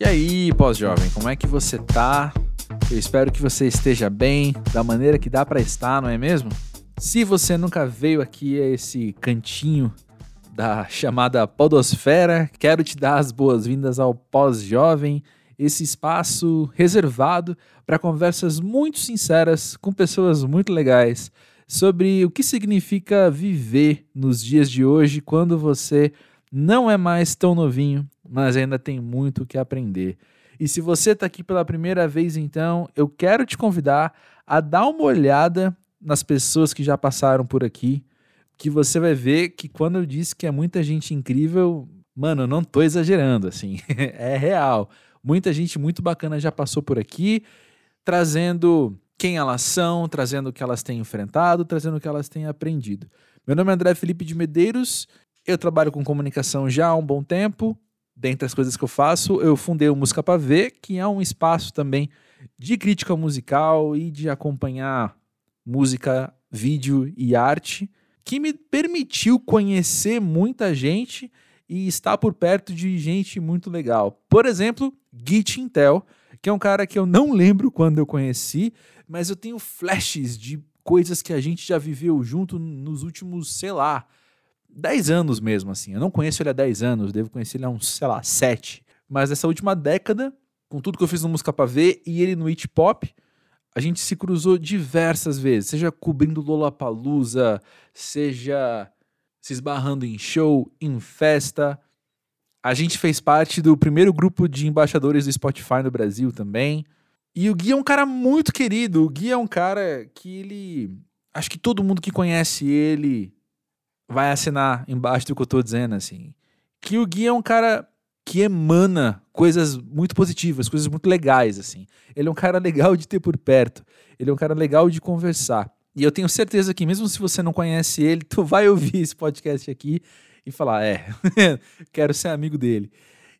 E aí, pós-jovem, como é que você tá? Eu espero que você esteja bem, da maneira que dá para estar, não é mesmo? Se você nunca veio aqui a esse cantinho da chamada Podosfera, quero te dar as boas-vindas ao Pós-Jovem, esse espaço reservado para conversas muito sinceras com pessoas muito legais sobre o que significa viver nos dias de hoje quando você não é mais tão novinho, mas ainda tem muito o que aprender. E se você está aqui pela primeira vez, então, eu quero te convidar a dar uma olhada nas pessoas que já passaram por aqui, que você vai ver que quando eu disse que é muita gente incrível, mano, eu não tô exagerando, assim, é real. Muita gente muito bacana já passou por aqui, trazendo quem elas são, trazendo o que elas têm enfrentado, trazendo o que elas têm aprendido. Meu nome é André Felipe de Medeiros, eu trabalho com comunicação já há um bom tempo. Dentre as coisas que eu faço, eu fundei o Música para Ver, que é um espaço também de crítica musical e de acompanhar música, vídeo e arte, que me permitiu conhecer muita gente e estar por perto de gente muito legal. Por exemplo, Git Intel, que é um cara que eu não lembro quando eu conheci, mas eu tenho flashes de coisas que a gente já viveu junto nos últimos, sei lá, 10 anos mesmo, assim. Eu não conheço ele há 10 anos, devo conhecer ele há uns, sei lá, 7. Mas nessa última década, com tudo que eu fiz no Música Pra Ver e ele no It Pop, a gente se cruzou diversas vezes, seja cobrindo Lollapalooza, seja se esbarrando em show, em festa. A gente fez parte do primeiro grupo de embaixadores do Spotify no Brasil também. E o Gui é um cara muito querido. O Gui é um cara que ele. Acho que todo mundo que conhece ele vai assinar embaixo do que eu tô dizendo, assim. Que o Gui é um cara que emana coisas muito positivas, coisas muito legais, assim. Ele é um cara legal de ter por perto. Ele é um cara legal de conversar. E eu tenho certeza que, mesmo se você não conhece ele, tu vai ouvir esse podcast aqui e falar: é, quero ser amigo dele.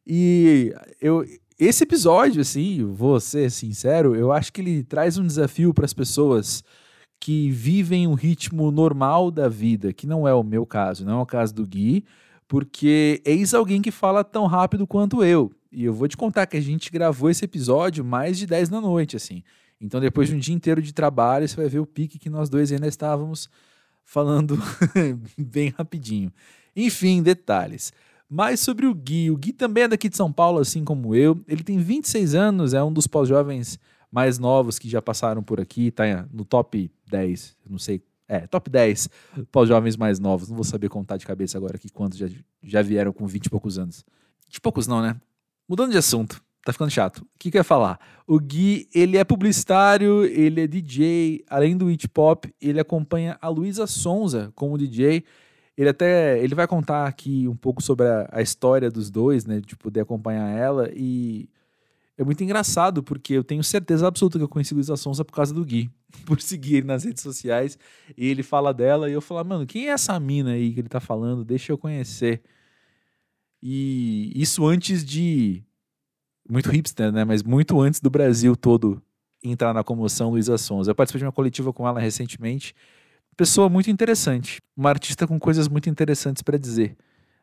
E eu, esse episódio, assim, vou ser sincero, eu acho que ele traz um desafio para as pessoas que vivem o ritmo normal da vida, que não é o meu caso, não é o caso do Gui, porque eis alguém que fala tão rápido quanto eu. E eu vou te contar que a gente gravou esse episódio mais de 10 da noite, assim. Então, depois de um dia inteiro de trabalho, você vai ver o pique que nós dois ainda estávamos falando bem rapidinho. Enfim, detalhes. Mas sobre o Gui, o Gui também é daqui de São Paulo, assim como eu. Ele tem 26 anos, é um dos pós-jovens mais novos que já passaram por aqui, tá no top 10, não sei, é, top 10 pós-jovens mais novos. Não vou saber contar de cabeça agora aqui quantos já, já vieram com 20 e poucos anos. De poucos não, né? Mudando de assunto, tá ficando chato. O que, que eu ia falar? O Gui, ele é publicitário, ele é DJ, além do hip hop, ele acompanha a Luísa Sonza como DJ. Ele até ele vai contar aqui um pouco sobre a, a, história dos dois, né? De poder acompanhar ela. E é muito engraçado, porque eu tenho certeza absoluta que eu conheci Luísa Sonza por causa do Gui, por seguir ele nas redes sociais. E ele fala dela, e eu falo, mano, quem é essa mina aí que ele tá falando? Deixa eu conhecer. E isso antes de. Muito hipster, né? Mas muito antes do Brasil todo entrar na comoção Luísa Sonza. Eu participei de uma coletiva com ela recentemente pessoa muito interessante, uma artista com coisas muito interessantes para dizer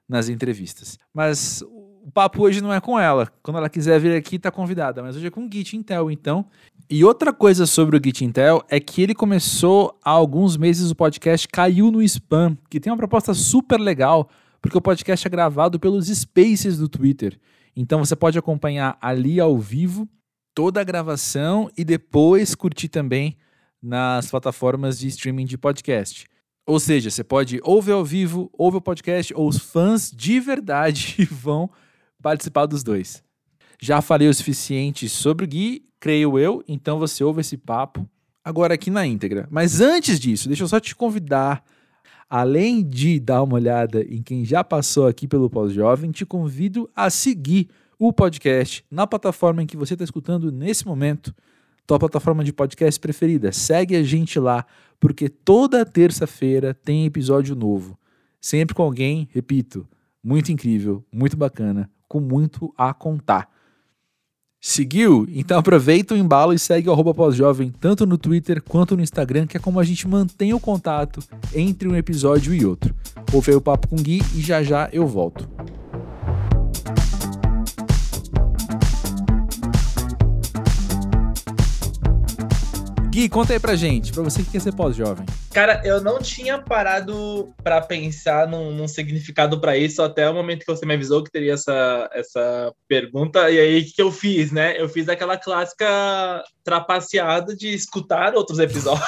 nas entrevistas. Mas o papo hoje não é com ela. Quando ela quiser vir aqui, tá convidada. Mas hoje é com o Git Intel, então. E outra coisa sobre o Git Intel é que ele começou há alguns meses o podcast caiu no spam, que tem uma proposta super legal, porque o podcast é gravado pelos Spaces do Twitter. Então você pode acompanhar ali ao vivo toda a gravação e depois curtir também nas plataformas de streaming de podcast. Ou seja, você pode ouvir ao vivo, ouvir o podcast, ou os fãs de verdade vão participar dos dois. Já falei o suficiente sobre o Gui, creio eu, então você ouve esse papo agora aqui na íntegra. Mas antes disso, deixa eu só te convidar, além de dar uma olhada em quem já passou aqui pelo Pós-Jovem, te convido a seguir o podcast na plataforma em que você está escutando nesse momento tua plataforma de podcast preferida. Segue a gente lá, porque toda terça-feira tem episódio novo. Sempre com alguém, repito, muito incrível, muito bacana, com muito a contar. Seguiu? Então aproveita o embalo e segue o pós-jovem tanto no Twitter quanto no Instagram, que é como a gente mantém o contato entre um episódio e outro. Ouve o papo com o Gui e já já eu volto. Gui, conta aí pra gente, pra você que quer ser pós-jovem. Cara, eu não tinha parado para pensar num, num significado para isso até o momento que você me avisou que teria essa, essa pergunta. E aí, o que eu fiz, né? Eu fiz aquela clássica trapaceada de escutar outros episódios.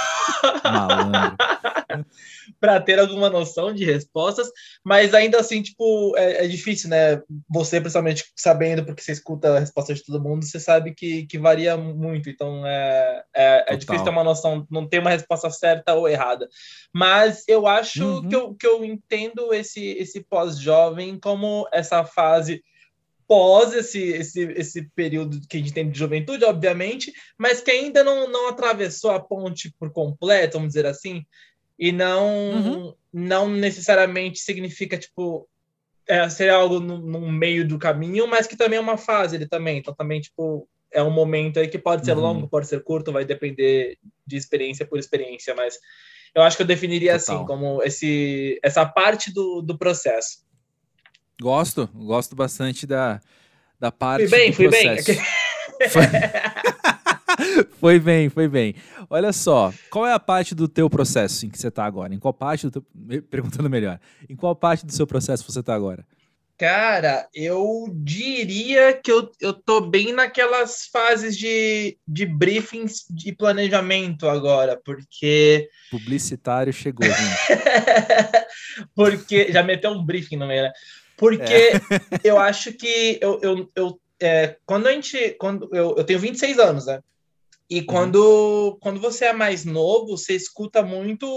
Malandro. para ter alguma noção de respostas, mas ainda assim, tipo, é, é, difícil, né? Você, principalmente, sabendo, porque você escuta a resposta de todo mundo, você sabe que, que varia muito, então é, é, é difícil ter uma noção, não tem uma resposta certa ou errada. Mas eu acho uhum. que, eu, que eu entendo esse, esse pós-jovem como essa fase pós esse, esse, esse período que a gente tem de juventude, obviamente, mas que ainda não, não atravessou a ponte por completo, vamos dizer assim e não uhum. não necessariamente significa tipo é, ser algo no, no, meio do caminho, mas que também é uma fase ele também. Então também tipo é um momento aí que pode ser uhum. longo, pode ser curto, vai depender de experiência por experiência, mas eu acho que eu definiria assim, Total. assim como esse essa parte do, do processo. Gosto, gosto bastante da, da parte fui bem, do fui processo. Bem. Foi... bem, foi bem. Olha só, qual é a parte do teu processo em que você está agora? Em qual parte do teu... Perguntando melhor. Em qual parte do seu processo você está agora? Cara, eu diria que eu, eu tô bem naquelas fases de, de briefings de planejamento agora, porque. Publicitário chegou, gente. porque. Já meteu um briefing no meio, né? Porque é. eu acho que eu, eu, eu é, quando a gente. Quando eu, eu tenho 26 anos, né? E uhum. quando, uhum. quando você é mais novo, você escuta muito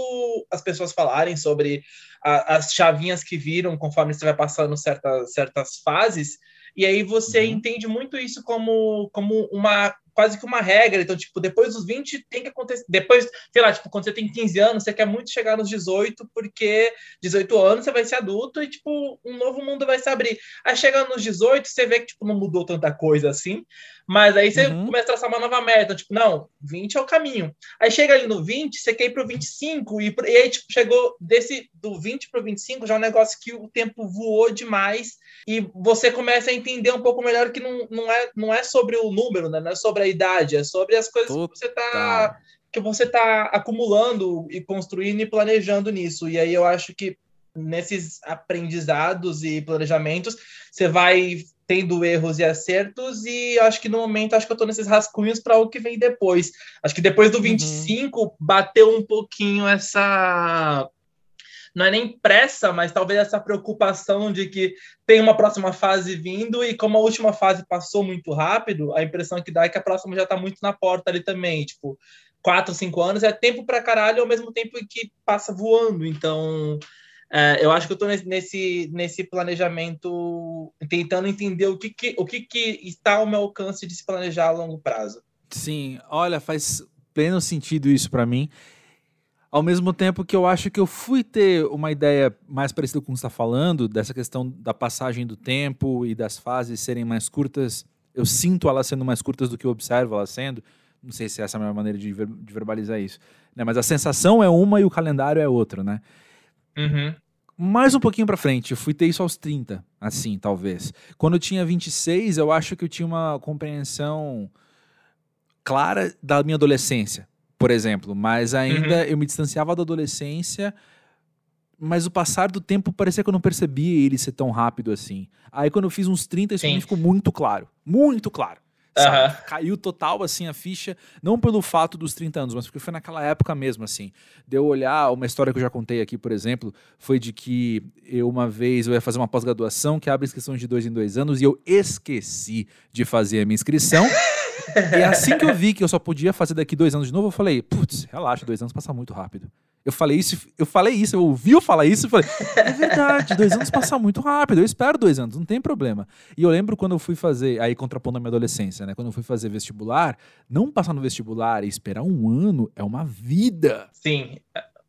as pessoas falarem sobre a, as chavinhas que viram conforme você vai passando certas, certas fases, e aí você uhum. entende muito isso como, como uma quase que uma regra. Então, tipo, depois dos 20 tem que acontecer. Depois, sei lá, tipo, quando você tem 15 anos, você quer muito chegar nos 18, porque 18 anos você vai ser adulto e, tipo, um novo mundo vai se abrir. Aí chegando nos 18, você vê que, tipo, não mudou tanta coisa assim. Mas aí você uhum. começa a traçar uma nova meta, tipo, não, 20 é o caminho. Aí chega ali no 20, você quer ir pro 25, e, e aí, tipo, chegou desse do 20 pro 25, já é um negócio que o tempo voou demais, e você começa a entender um pouco melhor que não, não, é, não é sobre o número, né? Não é sobre a idade, é sobre as coisas Total. que você tá que você tá acumulando e construindo e planejando nisso. E aí eu acho que nesses aprendizados e planejamentos, você vai tendo erros e acertos, e acho que no momento acho que eu tô nesses rascunhos para o que vem depois. Acho que depois do 25 uhum. bateu um pouquinho essa não é nem pressa, mas talvez essa preocupação de que tem uma próxima fase vindo e como a última fase passou muito rápido, a impressão que dá é que a próxima já está muito na porta ali também, tipo, quatro, cinco anos é tempo para caralho ao mesmo tempo que passa voando, então é, eu acho que eu estou nesse, nesse planejamento, tentando entender o que, que, o que, que está ao meu alcance de se planejar a longo prazo. Sim, olha, faz pleno sentido isso para mim. Ao mesmo tempo que eu acho que eu fui ter uma ideia mais parecida com o que está falando, dessa questão da passagem do tempo e das fases serem mais curtas, eu sinto elas sendo mais curtas do que eu observo elas sendo. Não sei se essa é a melhor maneira de, ver, de verbalizar isso. Né? Mas a sensação é uma e o calendário é outra, né? Uhum. Mais um pouquinho para frente, eu fui ter isso aos 30, assim, talvez. Quando eu tinha 26, eu acho que eu tinha uma compreensão clara da minha adolescência, por exemplo. Mas ainda uhum. eu me distanciava da adolescência, mas o passar do tempo parecia que eu não percebia ele ser tão rápido assim. Aí quando eu fiz uns 30, isso ficou muito claro. Muito claro. Uhum. Caiu total, assim, a ficha, não pelo fato dos 30 anos, mas porque foi naquela época mesmo, assim. De eu olhar, uma história que eu já contei aqui, por exemplo, foi de que eu, uma vez, eu ia fazer uma pós-graduação que abre inscrição de dois em dois anos e eu esqueci de fazer a minha inscrição. e assim que eu vi que eu só podia fazer daqui dois anos de novo, eu falei, putz, relaxa, dois anos passa muito rápido. Eu falei isso, eu falei isso, eu ouvi eu falar isso e falei, é verdade, dois anos passam muito rápido, eu espero dois anos, não tem problema. E eu lembro quando eu fui fazer, aí contrapondo a minha adolescência, né? Quando eu fui fazer vestibular, não passar no vestibular e esperar um ano é uma vida. Sim.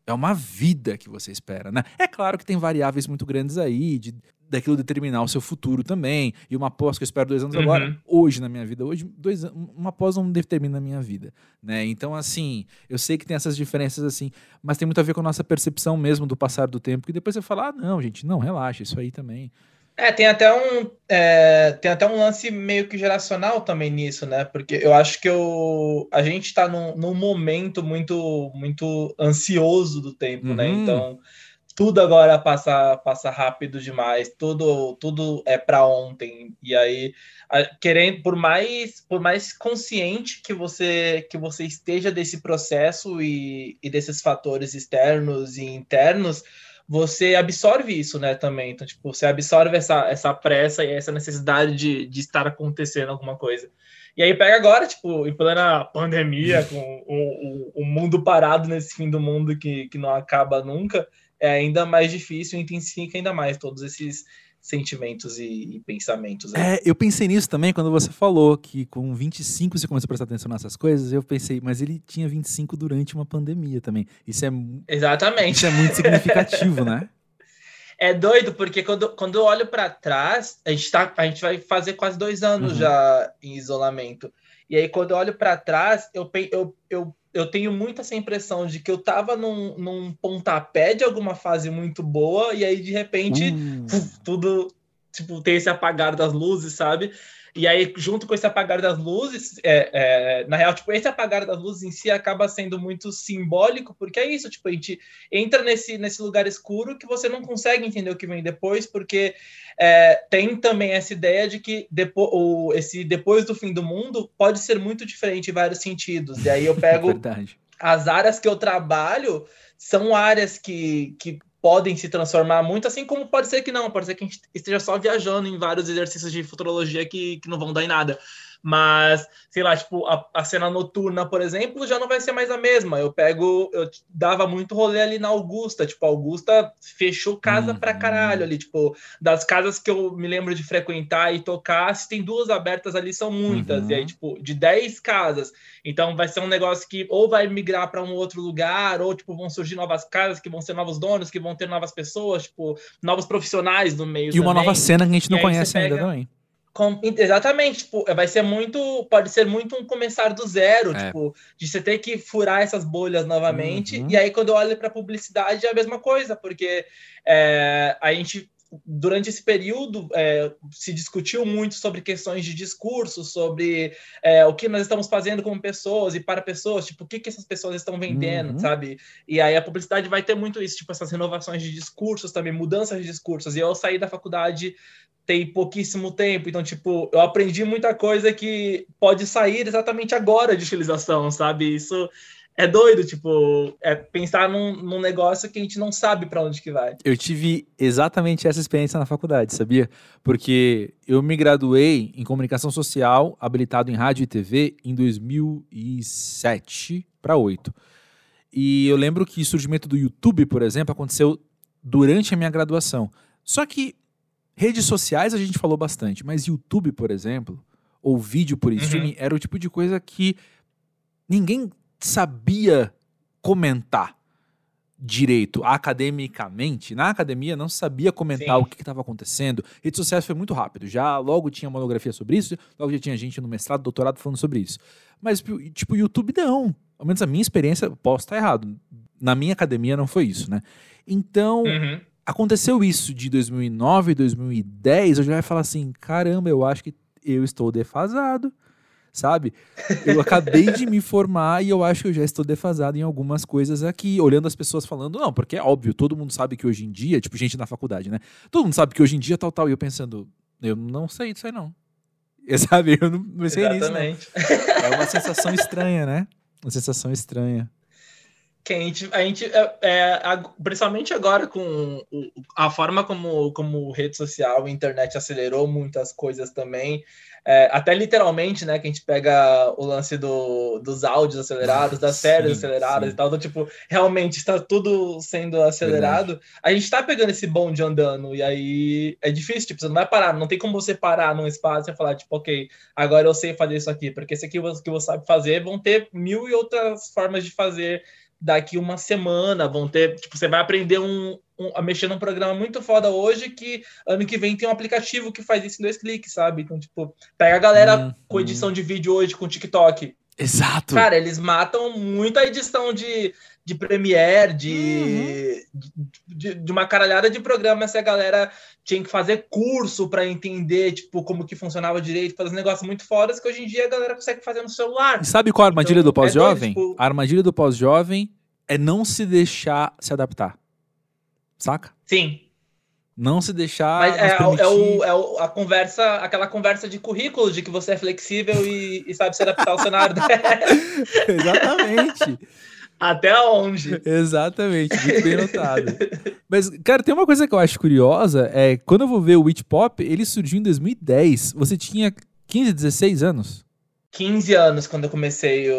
É uma vida que você espera, né? É claro que tem variáveis muito grandes aí, de daquilo determinar o seu futuro também. E uma pós que eu espero dois anos uhum. agora, hoje na minha vida, hoje, dois, uma pós não determina a minha vida, né? Então, assim, eu sei que tem essas diferenças assim, mas tem muito a ver com a nossa percepção mesmo do passar do tempo, que depois você fala, ah, não, gente, não, relaxa, isso aí também. É, tem até um é, tem até um lance meio que geracional também nisso, né? Porque eu acho que eu, a gente está num, num momento muito muito ansioso do tempo, né? uhum. né? Então tudo agora passa passa rápido demais, tudo tudo é para ontem. E aí querendo por mais por mais consciente que você que você esteja desse processo e, e desses fatores externos e internos, você absorve isso, né, também. Então, tipo, você absorve essa, essa pressa e essa necessidade de, de estar acontecendo alguma coisa. E aí pega agora, tipo, em plena pandemia, com o, o, o, mundo parado nesse fim do mundo que, que não acaba nunca, é ainda mais difícil e intensifica ainda mais todos esses sentimentos e, e pensamentos. Aí. É, eu pensei nisso também quando você falou que com 25 você começou a prestar atenção nessas coisas. Eu pensei, mas ele tinha 25 durante uma pandemia também. Isso é Exatamente. Isso é muito significativo, né? É doido, porque quando, quando eu olho para trás, a gente, tá, a gente vai fazer quase dois anos uhum. já em isolamento. E aí, quando eu olho para trás, eu, eu, eu eu tenho muito essa impressão de que eu tava num, num pontapé de alguma fase muito boa, e aí de repente uh. tudo tipo, tem esse apagar das luzes, sabe? E aí, junto com esse apagar das luzes, é, é, na real, tipo, esse apagar das luzes em si acaba sendo muito simbólico, porque é isso, tipo, a gente entra nesse, nesse lugar escuro que você não consegue entender o que vem depois, porque é, tem também essa ideia de que depois, o, esse depois do fim do mundo pode ser muito diferente em vários sentidos. E aí eu pego as áreas que eu trabalho são áreas que, que podem se transformar muito, assim como pode ser que não, pode ser que a gente esteja só viajando em vários exercícios de futurologia que, que não vão dar em nada. Mas, sei lá, tipo, a, a, cena noturna, por exemplo, já não vai ser mais a mesma. Eu pego, eu dava muito rolê ali na Augusta, tipo, a Augusta fechou casa uhum. pra caralho ali, tipo, das casas que eu me lembro de frequentar e tocar, se tem duas abertas ali, são muitas. Uhum. E aí, tipo, de 10 casas. Então vai ser um negócio que ou vai migrar para um outro lugar, ou, tipo, vão surgir novas casas que vão ser novos donos, que vão ter novas pessoas, tipo, novos profissionais no meio. E também. uma nova cena que a gente não conhece ainda também. Com, exatamente, tipo, vai ser muito, pode ser muito um começar do zero, é. tipo, de você ter que furar essas bolhas novamente. Uhum. E aí, quando eu olho para publicidade, é a mesma coisa, porque é, a gente durante esse período é, se discutiu muito sobre questões de discurso, sobre é, o que nós estamos fazendo como pessoas e para pessoas, tipo, o que, que essas pessoas estão vendendo, uhum. sabe? E aí a publicidade vai ter muito isso, tipo, essas renovações de discursos também, mudanças de discursos. E eu saí da faculdade tem pouquíssimo tempo, então, tipo, eu aprendi muita coisa que pode sair exatamente agora de utilização, sabe? Isso é doido, tipo, é pensar num, num negócio que a gente não sabe para onde que vai. Eu tive exatamente essa experiência na faculdade, sabia? Porque eu me graduei em comunicação social, habilitado em rádio e TV, em 2007 para 8. E eu lembro que o surgimento do YouTube, por exemplo, aconteceu durante a minha graduação. Só que redes sociais a gente falou bastante, mas YouTube, por exemplo, ou vídeo por uhum. streaming, uhum. era o tipo de coisa que ninguém sabia comentar direito academicamente. Na academia não sabia comentar Sim. o que estava acontecendo. Redes sociais foi muito rápido. Já logo tinha monografia sobre isso, logo já tinha gente no mestrado, doutorado falando sobre isso. Mas, tipo, YouTube não. Ao menos a minha experiência, posso estar errado. Na minha academia não foi isso, né? Então, uhum. Aconteceu isso de 2009, 2010, eu já ia falar assim, caramba, eu acho que eu estou defasado sabe? Eu acabei de me formar e eu acho que eu já estou defasado em algumas coisas aqui, olhando as pessoas falando, não, porque é óbvio, todo mundo sabe que hoje em dia, tipo, gente na faculdade, né? Todo mundo sabe que hoje em dia tal, tal, e eu pensando, eu não sei disso aí não. sabe? Eu não, não sei Exatamente. nisso. Não. É uma sensação estranha, né? Uma sensação estranha que a gente, a gente é, é, principalmente agora com a forma como, como rede social e internet acelerou muitas coisas também, é, até literalmente, né, que a gente pega o lance do, dos áudios acelerados, das séries sim, aceleradas sim. e tal, então, tipo, realmente está tudo sendo acelerado, Verdade. a gente está pegando esse bonde andando, e aí é difícil, tipo, você não vai parar, não tem como você parar num espaço e falar, tipo, ok, agora eu sei fazer isso aqui, porque esse aqui que você sabe fazer, vão ter mil e outras formas de fazer daqui uma semana vão ter, tipo, você vai aprender um, um, a mexer num programa muito foda hoje que ano que vem tem um aplicativo que faz isso em dois cliques, sabe? Então, tipo, pega a galera hum, com edição de vídeo hoje com TikTok. Exato. Cara, eles matam muito a edição de, de Premiere, de, uhum. de, de, uma caralhada de programas que a galera tinha que fazer curso para entender, tipo, como que funcionava direito, fazer negócios muito fodas que hoje em dia a galera consegue fazer no celular. E sabe qual a armadilha então, do é pós-jovem? É tipo... A armadilha do pós-jovem é não se deixar se adaptar. Saca? Sim. Não se deixar. Mas é, permitir... é, o, é o, a conversa, aquela conversa de currículo, de que você é flexível e, e sabe se adaptar ao cenário. Exatamente. Até onde? Exatamente, muito bem notado. Mas, cara, tem uma coisa que eu acho curiosa, é quando eu vou ver o Witch Pop, ele surgiu em 2010. Você tinha 15, 16 anos? 15 anos quando eu comecei o,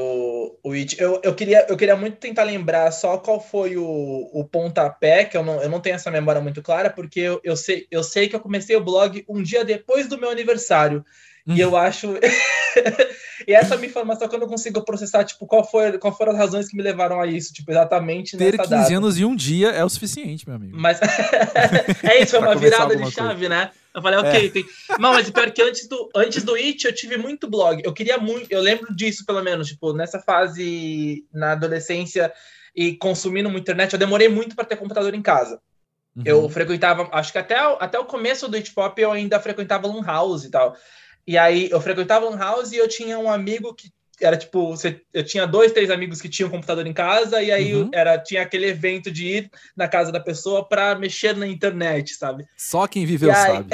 o It. Eu, eu, queria, eu queria muito tentar lembrar só qual foi o, o pontapé, que eu não, eu não tenho essa memória muito clara, porque eu, eu, sei, eu sei que eu comecei o blog um dia depois do meu aniversário. Hum. E eu acho. e essa minha informação que eu não consigo processar, tipo, qual, foi, qual foram as razões que me levaram a isso, tipo, exatamente Ter 15 data. anos e um dia é o suficiente, meu amigo. Mas é isso, foi uma virada de chave, coisa. né? Eu falei, ok, é. tem... Não, mas pior que antes do, antes do It, eu tive muito blog. Eu queria muito, eu lembro disso, pelo menos, tipo, nessa fase na adolescência e consumindo muito internet, eu demorei muito para ter computador em casa. Uhum. Eu frequentava, acho que até, até o começo do It Pop eu ainda frequentava Lan House e tal. E aí eu frequentava Lan House e eu tinha um amigo que era tipo, você, eu tinha dois, três amigos que tinham computador em casa, e aí uhum. era, tinha aquele evento de ir na casa da pessoa para mexer na internet, sabe? Só quem viveu aí... sabe.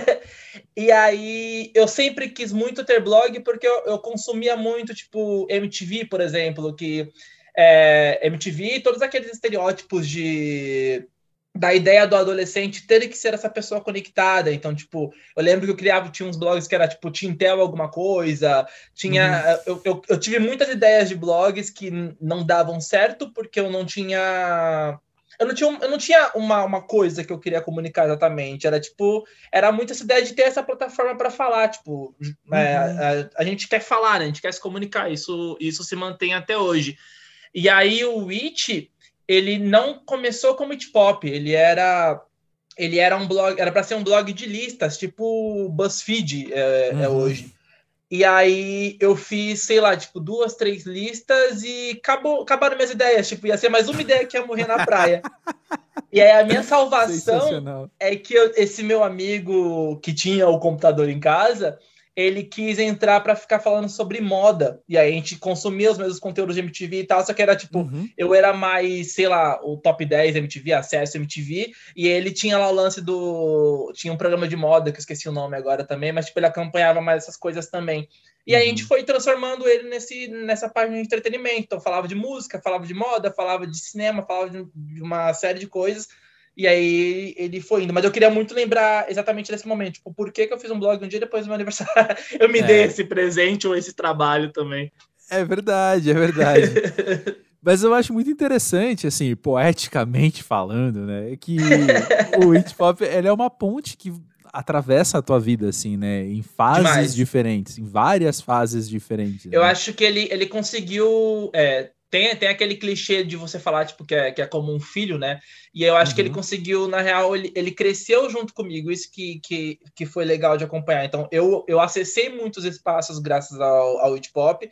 e aí eu sempre quis muito ter blog porque eu, eu consumia muito, tipo, MTV, por exemplo, que é, MTV e todos aqueles estereótipos de da ideia do adolescente ter que ser essa pessoa conectada. Então, tipo, eu lembro que eu criava, tinha uns blogs que era tipo Tintel alguma coisa, tinha. Uhum. Eu, eu, eu, tive muitas ideias de blogs que não davam certo porque eu não tinha. Eu não tinha, eu não tinha uma, uma coisa que eu queria comunicar exatamente. Era tipo, era muito essa ideia de ter essa plataforma para falar. Tipo, é, uhum. é, a, a, gente quer falar, né? a gente quer se comunicar. Isso, isso se mantém até hoje. E aí o It ele não começou como hip hop, ele era ele era um blog, era para ser um blog de listas, tipo BuzzFeed é, é uhum. é, hoje. E aí eu fiz, sei lá, tipo, duas, três listas e acabou, acabaram minhas ideias. Tipo, ia ser mais uma ideia que ia morrer na praia. e aí a minha salvação é que eu, esse meu amigo que tinha o computador em casa, ele quis entrar para ficar falando sobre moda. E aí a gente consumia os mesmos conteúdos de MTV e tal, só que era tipo, uhum. eu era mais, sei lá, o top 10 MTV, acesso MTV, e ele tinha lá o lance do. Tinha um programa de moda, que eu esqueci o nome agora também, mas tipo, ele acompanhava mais essas coisas também. E aí a gente uhum. foi transformando ele nesse, nessa página de entretenimento. Então, falava de música, falava de moda, falava de cinema, falava de, de uma série de coisas e aí ele foi indo. Mas eu queria muito lembrar exatamente desse momento. Tipo, por que, que eu fiz um blog um dia depois do meu aniversário? Eu me é. dei esse presente ou esse trabalho também. É verdade, é verdade. Mas eu acho muito interessante, assim, poeticamente falando, né? Que o hip hop ele é uma ponte que atravessa a tua vida, assim, né? Em fases Demais. diferentes, em várias fases diferentes. Eu né? acho que ele, ele conseguiu é, tem, tem aquele clichê de você falar, tipo, que é, que é como um filho, né? E eu acho uhum. que ele uhum. conseguiu, na real, ele, ele cresceu junto comigo, isso que, que, que foi legal de acompanhar. Então, eu, eu acessei muitos espaços graças ao, ao hip hop,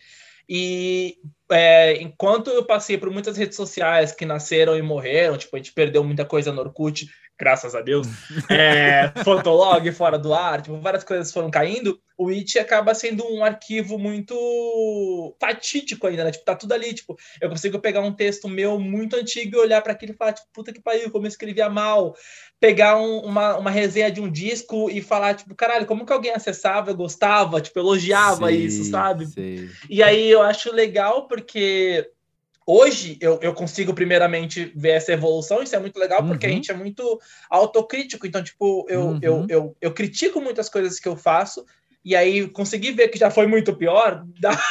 e é, enquanto eu passei por muitas redes sociais que nasceram e morreram, tipo, a gente perdeu muita coisa no Orkut, graças a Deus, é, Fotolog fora do ar, tipo, várias coisas foram caindo, o It acaba sendo um arquivo muito fatídico ainda, né? Tipo, tá tudo ali, tipo, eu consigo pegar um texto meu muito antigo e olhar para aquilo e falar, tipo, puta que pariu, como eu escrevia mal. Pegar um, uma, uma resenha de um disco e falar, tipo, caralho, como que alguém acessava, gostava, tipo, elogiava sim, isso, sabe? Sim. E aí eu acho legal porque Hoje eu, eu consigo primeiramente ver essa evolução, isso é muito legal, porque uhum. a gente é muito autocrítico, então, tipo, eu, uhum. eu, eu, eu critico muitas coisas que eu faço, e aí conseguir ver que já foi muito pior, dá,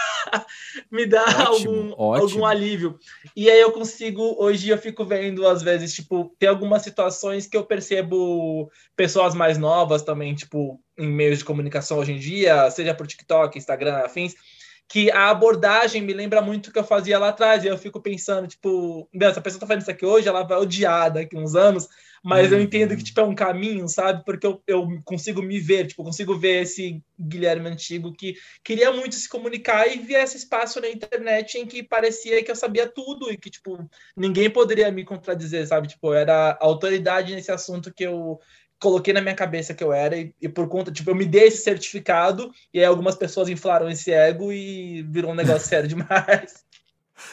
me dá ótimo, algum, ótimo. algum alívio. E aí eu consigo, hoje eu fico vendo, às vezes, tipo, tem algumas situações que eu percebo pessoas mais novas também, tipo, em meios de comunicação hoje em dia, seja por TikTok, Instagram, afins, que a abordagem me lembra muito o que eu fazia lá atrás. E eu fico pensando, tipo, essa pessoa tá fazendo isso aqui hoje, ela vai odiar daqui uns anos, mas uhum. eu entendo que, tipo, é um caminho, sabe? Porque eu, eu consigo me ver, tipo, consigo ver esse Guilherme antigo que queria muito se comunicar e via esse espaço na internet em que parecia que eu sabia tudo e que, tipo, ninguém poderia me contradizer, sabe? Tipo, era a autoridade nesse assunto que eu, coloquei na minha cabeça que eu era e, e, por conta, tipo, eu me dei esse certificado e aí algumas pessoas inflaram esse ego e virou um negócio sério demais.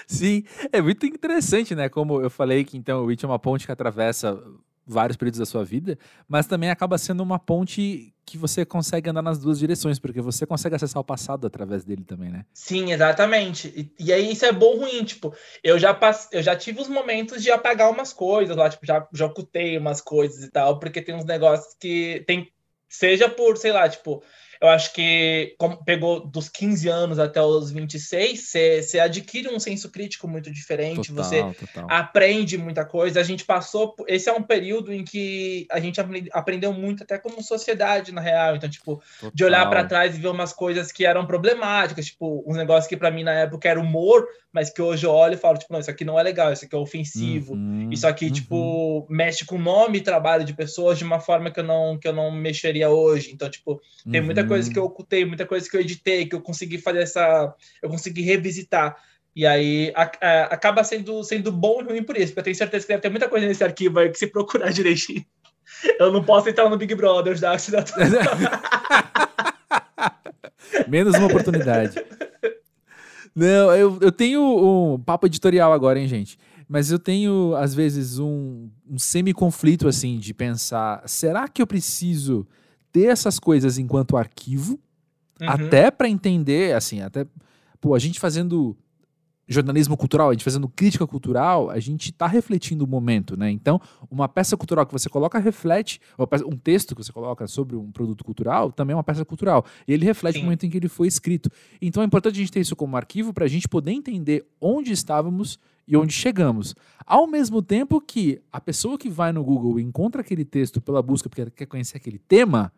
Sim, é muito interessante, né? Como eu falei que então o Witch é uma ponte que atravessa vários períodos da sua vida, mas também acaba sendo uma ponte que você consegue andar nas duas direções, porque você consegue acessar o passado através dele também, né? Sim, exatamente. E, e aí isso é bom ruim, tipo, eu já passe, eu já tive os momentos de apagar umas coisas lá, tipo, já, já ocultei umas coisas e tal, porque tem uns negócios que tem seja por, sei lá, tipo, eu acho que como pegou dos 15 anos até os 26, você adquire um senso crítico muito diferente, total, você total. aprende muita coisa. A gente passou, esse é um período em que a gente aprendeu muito até como sociedade na real, então tipo, total. de olhar para trás e ver umas coisas que eram problemáticas, tipo, uns negócios que para mim na época era humor, mas que hoje eu olho e falo, tipo, não, isso aqui não é legal, isso aqui é ofensivo, uhum, isso aqui, tipo, uhum. tipo, mexe com o nome e trabalho de pessoas de uma forma que eu não, que eu não mexeria hoje. Então, tipo, tem muita uhum. coisa que eu ocultei, muita coisa que eu editei, que eu consegui fazer essa. Eu consegui revisitar. E aí a, a, acaba sendo, sendo bom e ruim por isso, porque eu tenho certeza que deve ter muita coisa nesse arquivo aí que se procurar direitinho. Eu não posso entrar no Big Brother da Menos uma oportunidade. Não, eu, eu tenho um papo editorial agora, hein, gente? Mas eu tenho, às vezes, um, um semi-conflito, assim, de pensar: será que eu preciso ter essas coisas enquanto arquivo? Uhum. Até para entender, assim, até. Pô, a gente fazendo jornalismo cultural, a gente fazendo crítica cultural, a gente está refletindo o momento, né? Então, uma peça cultural que você coloca reflete, um texto que você coloca sobre um produto cultural também é uma peça cultural. E ele reflete Sim. o momento em que ele foi escrito. Então, é importante a gente ter isso como arquivo para a gente poder entender onde estávamos e onde chegamos. Ao mesmo tempo que a pessoa que vai no Google e encontra aquele texto pela busca porque quer conhecer aquele tema,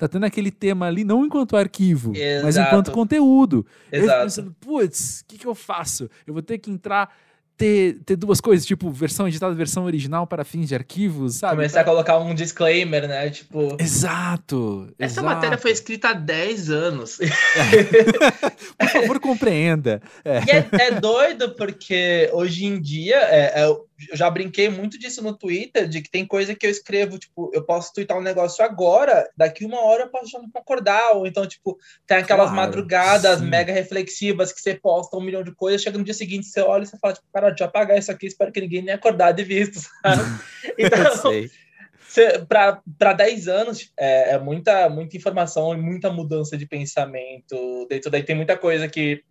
tá tendo aquele tema ali não enquanto arquivo, Exato. mas enquanto conteúdo. Exato. Eu pensando, putz, o que, que eu faço? Eu vou ter que entrar ter, ter duas coisas, tipo, versão editada, versão original para fins de arquivos, sabe? Começar pra... a colocar um disclaimer, né? Tipo. Exato! Essa exato. matéria foi escrita há 10 anos. É. Por favor, compreenda. É. E é, é, doido, porque hoje em dia, é, é eu já brinquei muito disso no Twitter, de que tem coisa que eu escrevo, tipo, eu posso twittar um negócio agora, daqui uma hora eu posso já não concordar, ou então, tipo, tem aquelas claro, madrugadas sim. mega reflexivas que você posta um milhão de coisas, chega no dia seguinte, você olha e você fala, tipo, cara, deixa eu apagar isso aqui, espero que ninguém nem acordar de visto, sabe? Então, para 10 anos é, é, muita, muita informação e muita mudança de pensamento dentro daí tem muita coisa que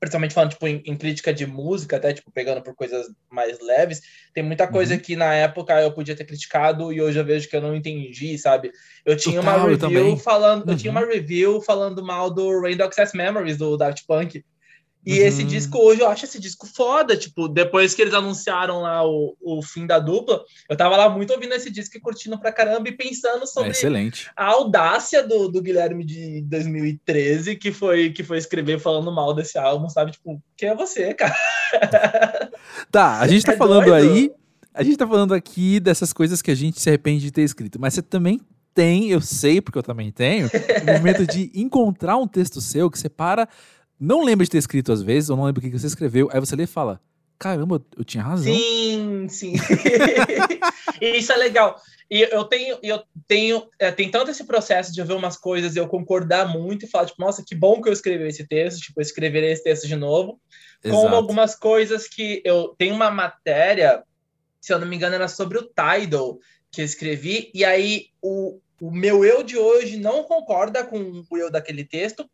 principalmente falando tipo, em, em, crítica de música, até tipo, pegando por coisas mais leves, tem muita coisa uhum. que na época eu podia ter criticado e hoje eu vejo que eu não entendi, sabe? Eu tinha Total, uma review falando, uhum. eu tinha uma uhum. review falando mal do Rain Access Memories do Daft Punk. E uhum. esse disco hoje, eu acho esse disco foda. Tipo, depois que eles anunciaram lá o, o fim da dupla, eu tava lá muito ouvindo esse disco e curtindo pra caramba e pensando sobre é a audácia do, do Guilherme de 2013, que foi, que foi escrever falando mal desse álbum, sabe? Tipo, quem é você, cara? Tá, a gente tá é falando doido. aí. A gente tá falando aqui dessas coisas que a gente se arrepende de ter escrito, mas você também tem, eu sei porque eu também tenho, o momento de encontrar um texto seu que você para não lembra de ter escrito às vezes, ou não lembra o que você escreveu, aí você lê e fala: caramba, eu tinha razão. Sim, sim. Isso é legal. E eu tenho, eu tenho, é, tem tanto esse processo de eu ver umas coisas e eu concordar muito e falar, tipo, nossa, que bom que eu escrevi esse texto, tipo, eu escreverei esse texto de novo. Exato. Como algumas coisas que eu tenho uma matéria, se eu não me engano, era sobre o Tidal que eu escrevi, e aí o, o meu eu de hoje não concorda com o eu daquele texto, uhum.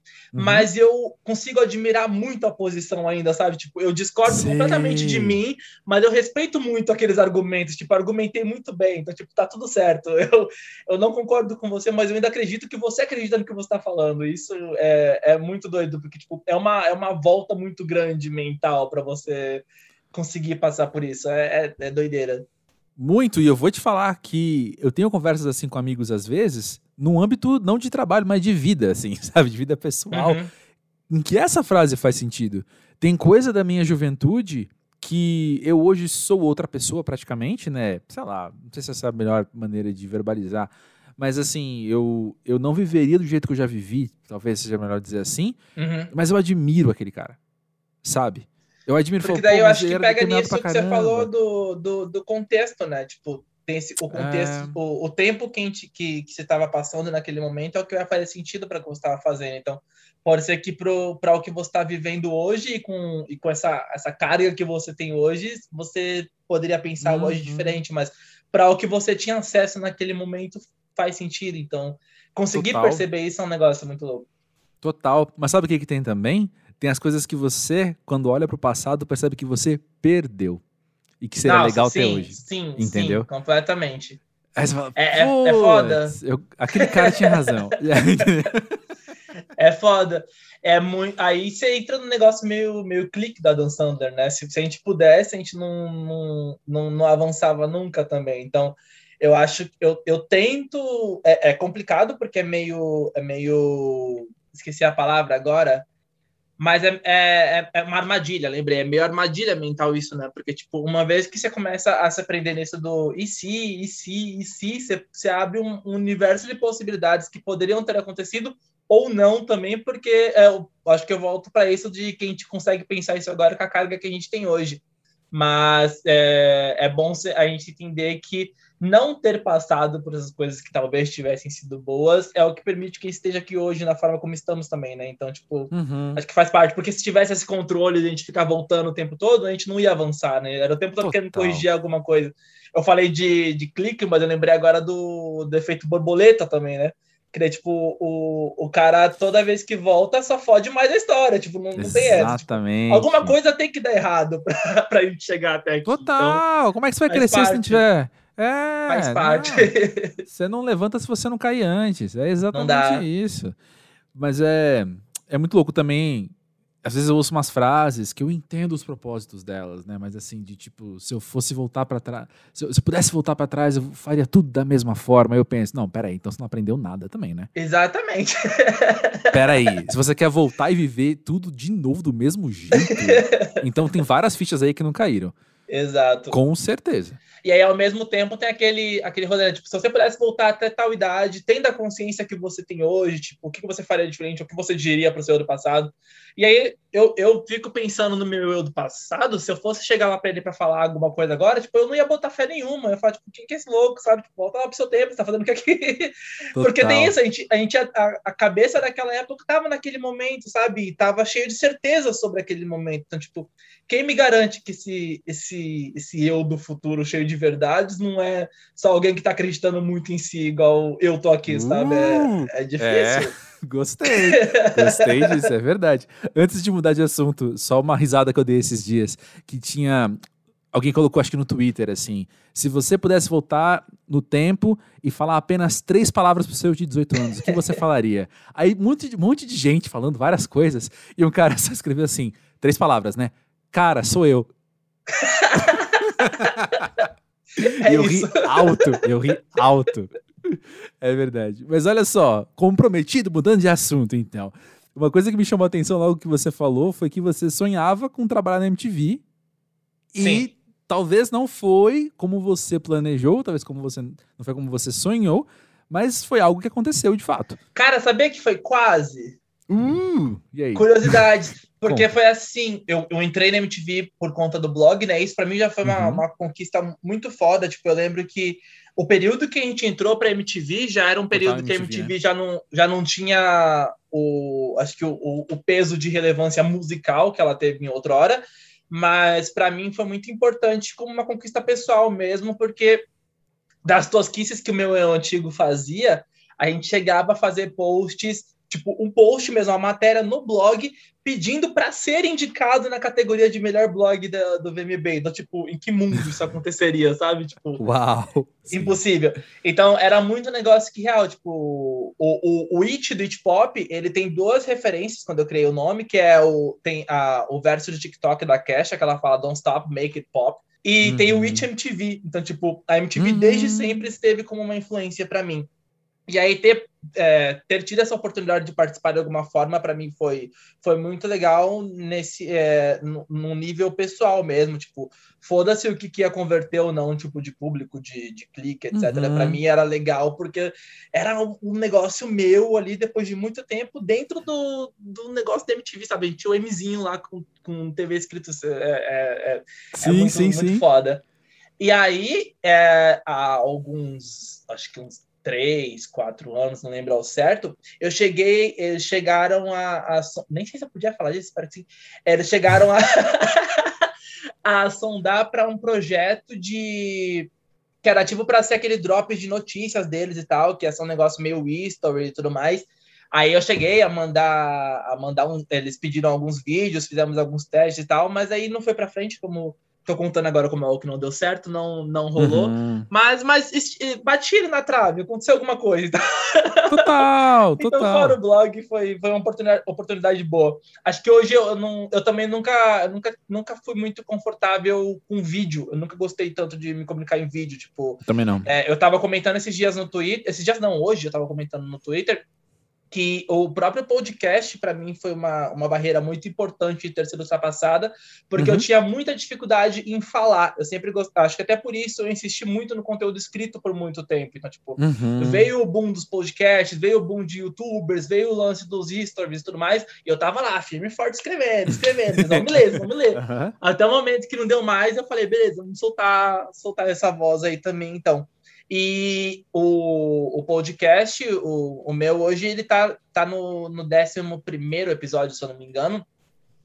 mas eu consigo admirar muito a posição ainda, sabe? Tipo, eu discordo Sim. completamente de mim, mas eu respeito muito aqueles argumentos. Tipo, argumentei muito bem, então, tipo, tá tudo certo. Eu, eu não concordo com você, mas eu ainda acredito que você acredita no que você tá falando. Isso é, é muito doido, porque, tipo, é uma, é uma volta muito grande mental para você conseguir passar por isso. É, é, é doideira. Muito, e eu vou te falar que eu tenho conversas assim com amigos às vezes, num âmbito não de trabalho, mas de vida, assim, sabe? De vida pessoal. Uhum. em que essa frase faz sentido. Tem coisa da minha juventude que eu hoje sou outra pessoa praticamente, né? Sei lá, não sei se essa é a melhor maneira de verbalizar, mas assim, eu, eu não viveria do jeito que eu já vivi, talvez seja melhor dizer assim, Uhum. mas eu admiro aquele cara, sabe? Eu admiro Porque daí "Pô, eu acho que pega nisso que você caramba." falou do, do, do contexto, né? Tipo, tem esse, o contexto, É. o, o tempo que, gente- que, que você estava passando naquele momento é o que vai fazer sentido para o que você estava fazendo. Então, pode ser que para o que você está vivendo hoje e com, e com essa, essa carga que você tem hoje, você poderia pensar algo hoje Uhum. diferente, mas para o que você tinha acesso naquele momento faz sentido. Então, conseguir Total. perceber isso é um negócio muito louco. Total. Mas sabe o que, que tem também? Tem as coisas que você, quando olha pro passado, percebe que você perdeu. E que seria Nossa, legal sim, ter hoje. Sim, Entendeu? sim, completamente. Aí você fala, É- é- é foda. "Putz, eu- aquele cara tinha razão. É foda. É muito. Aí você entra no negócio meio, meio clique da Dan Sandler, né? Se, se a gente pudesse, a gente não, não, não, não avançava nunca também. Então, eu acho que eu, eu tento. É, é complicado porque é meio. É meio. Esqueci a palavra agora. Mas é, é, é uma armadilha, lembrei. É meio armadilha mental isso, né? Porque, tipo, uma vez que você começa a se aprender nisso do e se, e se, e se, você, você abre um, um universo de possibilidades que poderiam ter acontecido ou não também, porque é, eu acho que eu volto para isso de que a gente consegue pensar isso agora com a carga que a gente tem hoje. Mas é, é bom a gente entender que não ter passado por essas coisas que talvez tivessem sido boas é o que permite que esteja aqui hoje na forma como estamos também, né? Então, tipo, Uhum. acho que faz parte, porque se tivesse esse controle de a gente ficar voltando o tempo todo, a gente não ia avançar, né? Era o tempo todo querendo corrigir alguma coisa. Eu falei de, de clique, mas eu lembrei agora do, do efeito borboleta também, né? Que daí, tipo, o, o cara, toda vez que volta, só fode mais a história. Tipo, não, não tem essa. Tipo, Exatamente. alguma coisa tem que dar errado pra, pra gente chegar até aqui. Então, Total. Como é que você vai crescer se não parte. tiver. É. faz parte. não. Você não levanta se você não cair antes. É exatamente isso. Mas é, é muito louco também. Às vezes eu ouço umas frases que eu entendo os propósitos delas, né? Mas assim, de tipo, se eu fosse voltar pra trás, se eu, se eu pudesse voltar pra trás, eu faria tudo da mesma forma. Aí eu penso, não, peraí, então você não aprendeu nada também, né? Exatamente. Peraí, se você quer voltar e viver tudo de novo do mesmo jeito, então tem várias fichas aí que não caíram. Exato. Com certeza. E aí, ao mesmo tempo, tem aquele, aquele rolê, né? tipo, se você pudesse voltar até tal idade, tendo a consciência que você tem hoje, tipo, o que você faria diferente, o que você diria para o seu eu do passado. E aí, eu, eu fico pensando no meu eu do passado, se eu fosse chegar lá para ele para falar alguma coisa agora, tipo, eu não ia botar fé nenhuma. Eu falar, tipo, quem que é esse louco, sabe? Tipo, volta lá pro seu tempo, você tá fazendo o que aqui? Porque Total. tem isso, a gente, a, gente, a, a cabeça daquela época tava naquele momento, sabe? E tava cheio de certeza sobre aquele momento. Então, tipo, quem me garante que esse, esse, esse eu do futuro cheio de verdades não é só alguém que tá acreditando muito em si, igual eu tô aqui, sabe? É, é difícil. Gostei. Gostei disso, é verdade. Antes de mudar de assunto, só uma risada que eu dei esses dias, que tinha alguém colocou acho que no Twitter assim, se você pudesse voltar no tempo e falar apenas três palavras pro seu de 18 anos, o que você falaria? Aí um monte, de- um monte de gente falando várias coisas e um cara só escreveu assim, três palavras, né? Cara, sou eu. É e eu isso. ri alto, eu ri alto. É verdade. Mas olha só, comprometido, mudando de assunto, então. Uma coisa que me chamou a atenção logo que você falou foi que você sonhava com trabalhar na MTV. E Sim. talvez não foi como você planejou, talvez como você não foi como você sonhou, mas foi algo que aconteceu de fato. Cara, sabia que foi quase? Uh, e aí? Curiosidade. Porque foi assim, eu, eu entrei na MTV por conta do blog, né? Isso pra mim já foi uma, Uhum. uma conquista muito foda. Tipo, eu lembro que o período que a gente entrou pra MTV já era um período que a MTV, MTV já, não, já não tinha o, acho que o, o, peso de relevância musical que ela teve em outra hora. Mas pra mim foi muito importante como uma conquista pessoal mesmo, porque das tosquices que o meu eu antigo fazia, a gente chegava a fazer posts, tipo um post mesmo, uma matéria no blog, pedindo para ser indicado na categoria de melhor blog da- do VMB. Então, tipo, em que mundo isso aconteceria, sabe? Tipo, Uau! Sim. impossível. Então, era muito negócio que real, tipo, o, o, o It do It Pop, ele tem duas referências quando eu criei o nome, que é o, tem a, o verso de TikTok da Kesha, que ela fala Don't Stop, Make It Pop, e tem o Uhum. It MTV. Então, tipo, a MTV Uhum. desde sempre esteve como uma influência para mim. E aí ter, é, ter tido essa oportunidade de participar de alguma forma, para mim foi, foi muito legal nesse é, no, nível pessoal mesmo. Tipo, foda-se o que, que ia converter ou não, tipo, de público, de, de clique, etc. Uhum. Para mim era legal, porque era um, negócio meu ali, depois de muito tempo, dentro do, do negócio da MTV, sabe? A gente tinha o Mzinho lá com, com TV escrito. É, é, é, sim, é muito, sim, muito sim. foda. E aí, é, há alguns, acho que uns três, quatro anos, não lembro ao certo, eu cheguei, eles chegaram a, a nem sei se eu podia falar disso, espero que sim, eles chegaram a, a sondar para um projeto de que era tipo para ser aquele drop de notícias deles e tal, que é um negócio meio history e tudo mais. Aí eu cheguei a mandar, a mandar um, eles pediram alguns vídeos, fizemos alguns testes e tal, mas aí não foi para frente como Tô contando agora como é o que não deu certo, não, não rolou. Uhum. Mas, mas bati na trave, aconteceu alguma coisa. Total, então, total. fora o blog, foi, foi uma oportunidade, oportunidade boa. Acho que hoje eu, não, eu também nunca, nunca, nunca fui muito confortável com vídeo. Eu nunca gostei tanto de me comunicar em vídeo. Tipo, também não. É, eu tava comentando esses dias no Twitter. Esses dias não, hoje eu tava comentando no Twitter que o próprio podcast, para mim, foi uma, uma barreira muito importante de ter sido ultrapassada, porque uhum. eu tinha muita dificuldade em falar. Eu sempre gostava, acho que até por isso eu insisti muito no conteúdo escrito por muito tempo. Então, tipo, uhum. veio o boom dos podcasts, veio o boom de youtubers, veio o lance dos stories e tudo mais, e eu tava lá, firme e forte, escrevendo, escrevendo, não me lê, não me lê. Uhum. Até o momento que não deu mais, eu falei, beleza, vamos soltar, soltar essa voz aí também, então. E o, o podcast, o, o meu hoje, ele tá, tá no, no 11 episódio, se eu não me engano.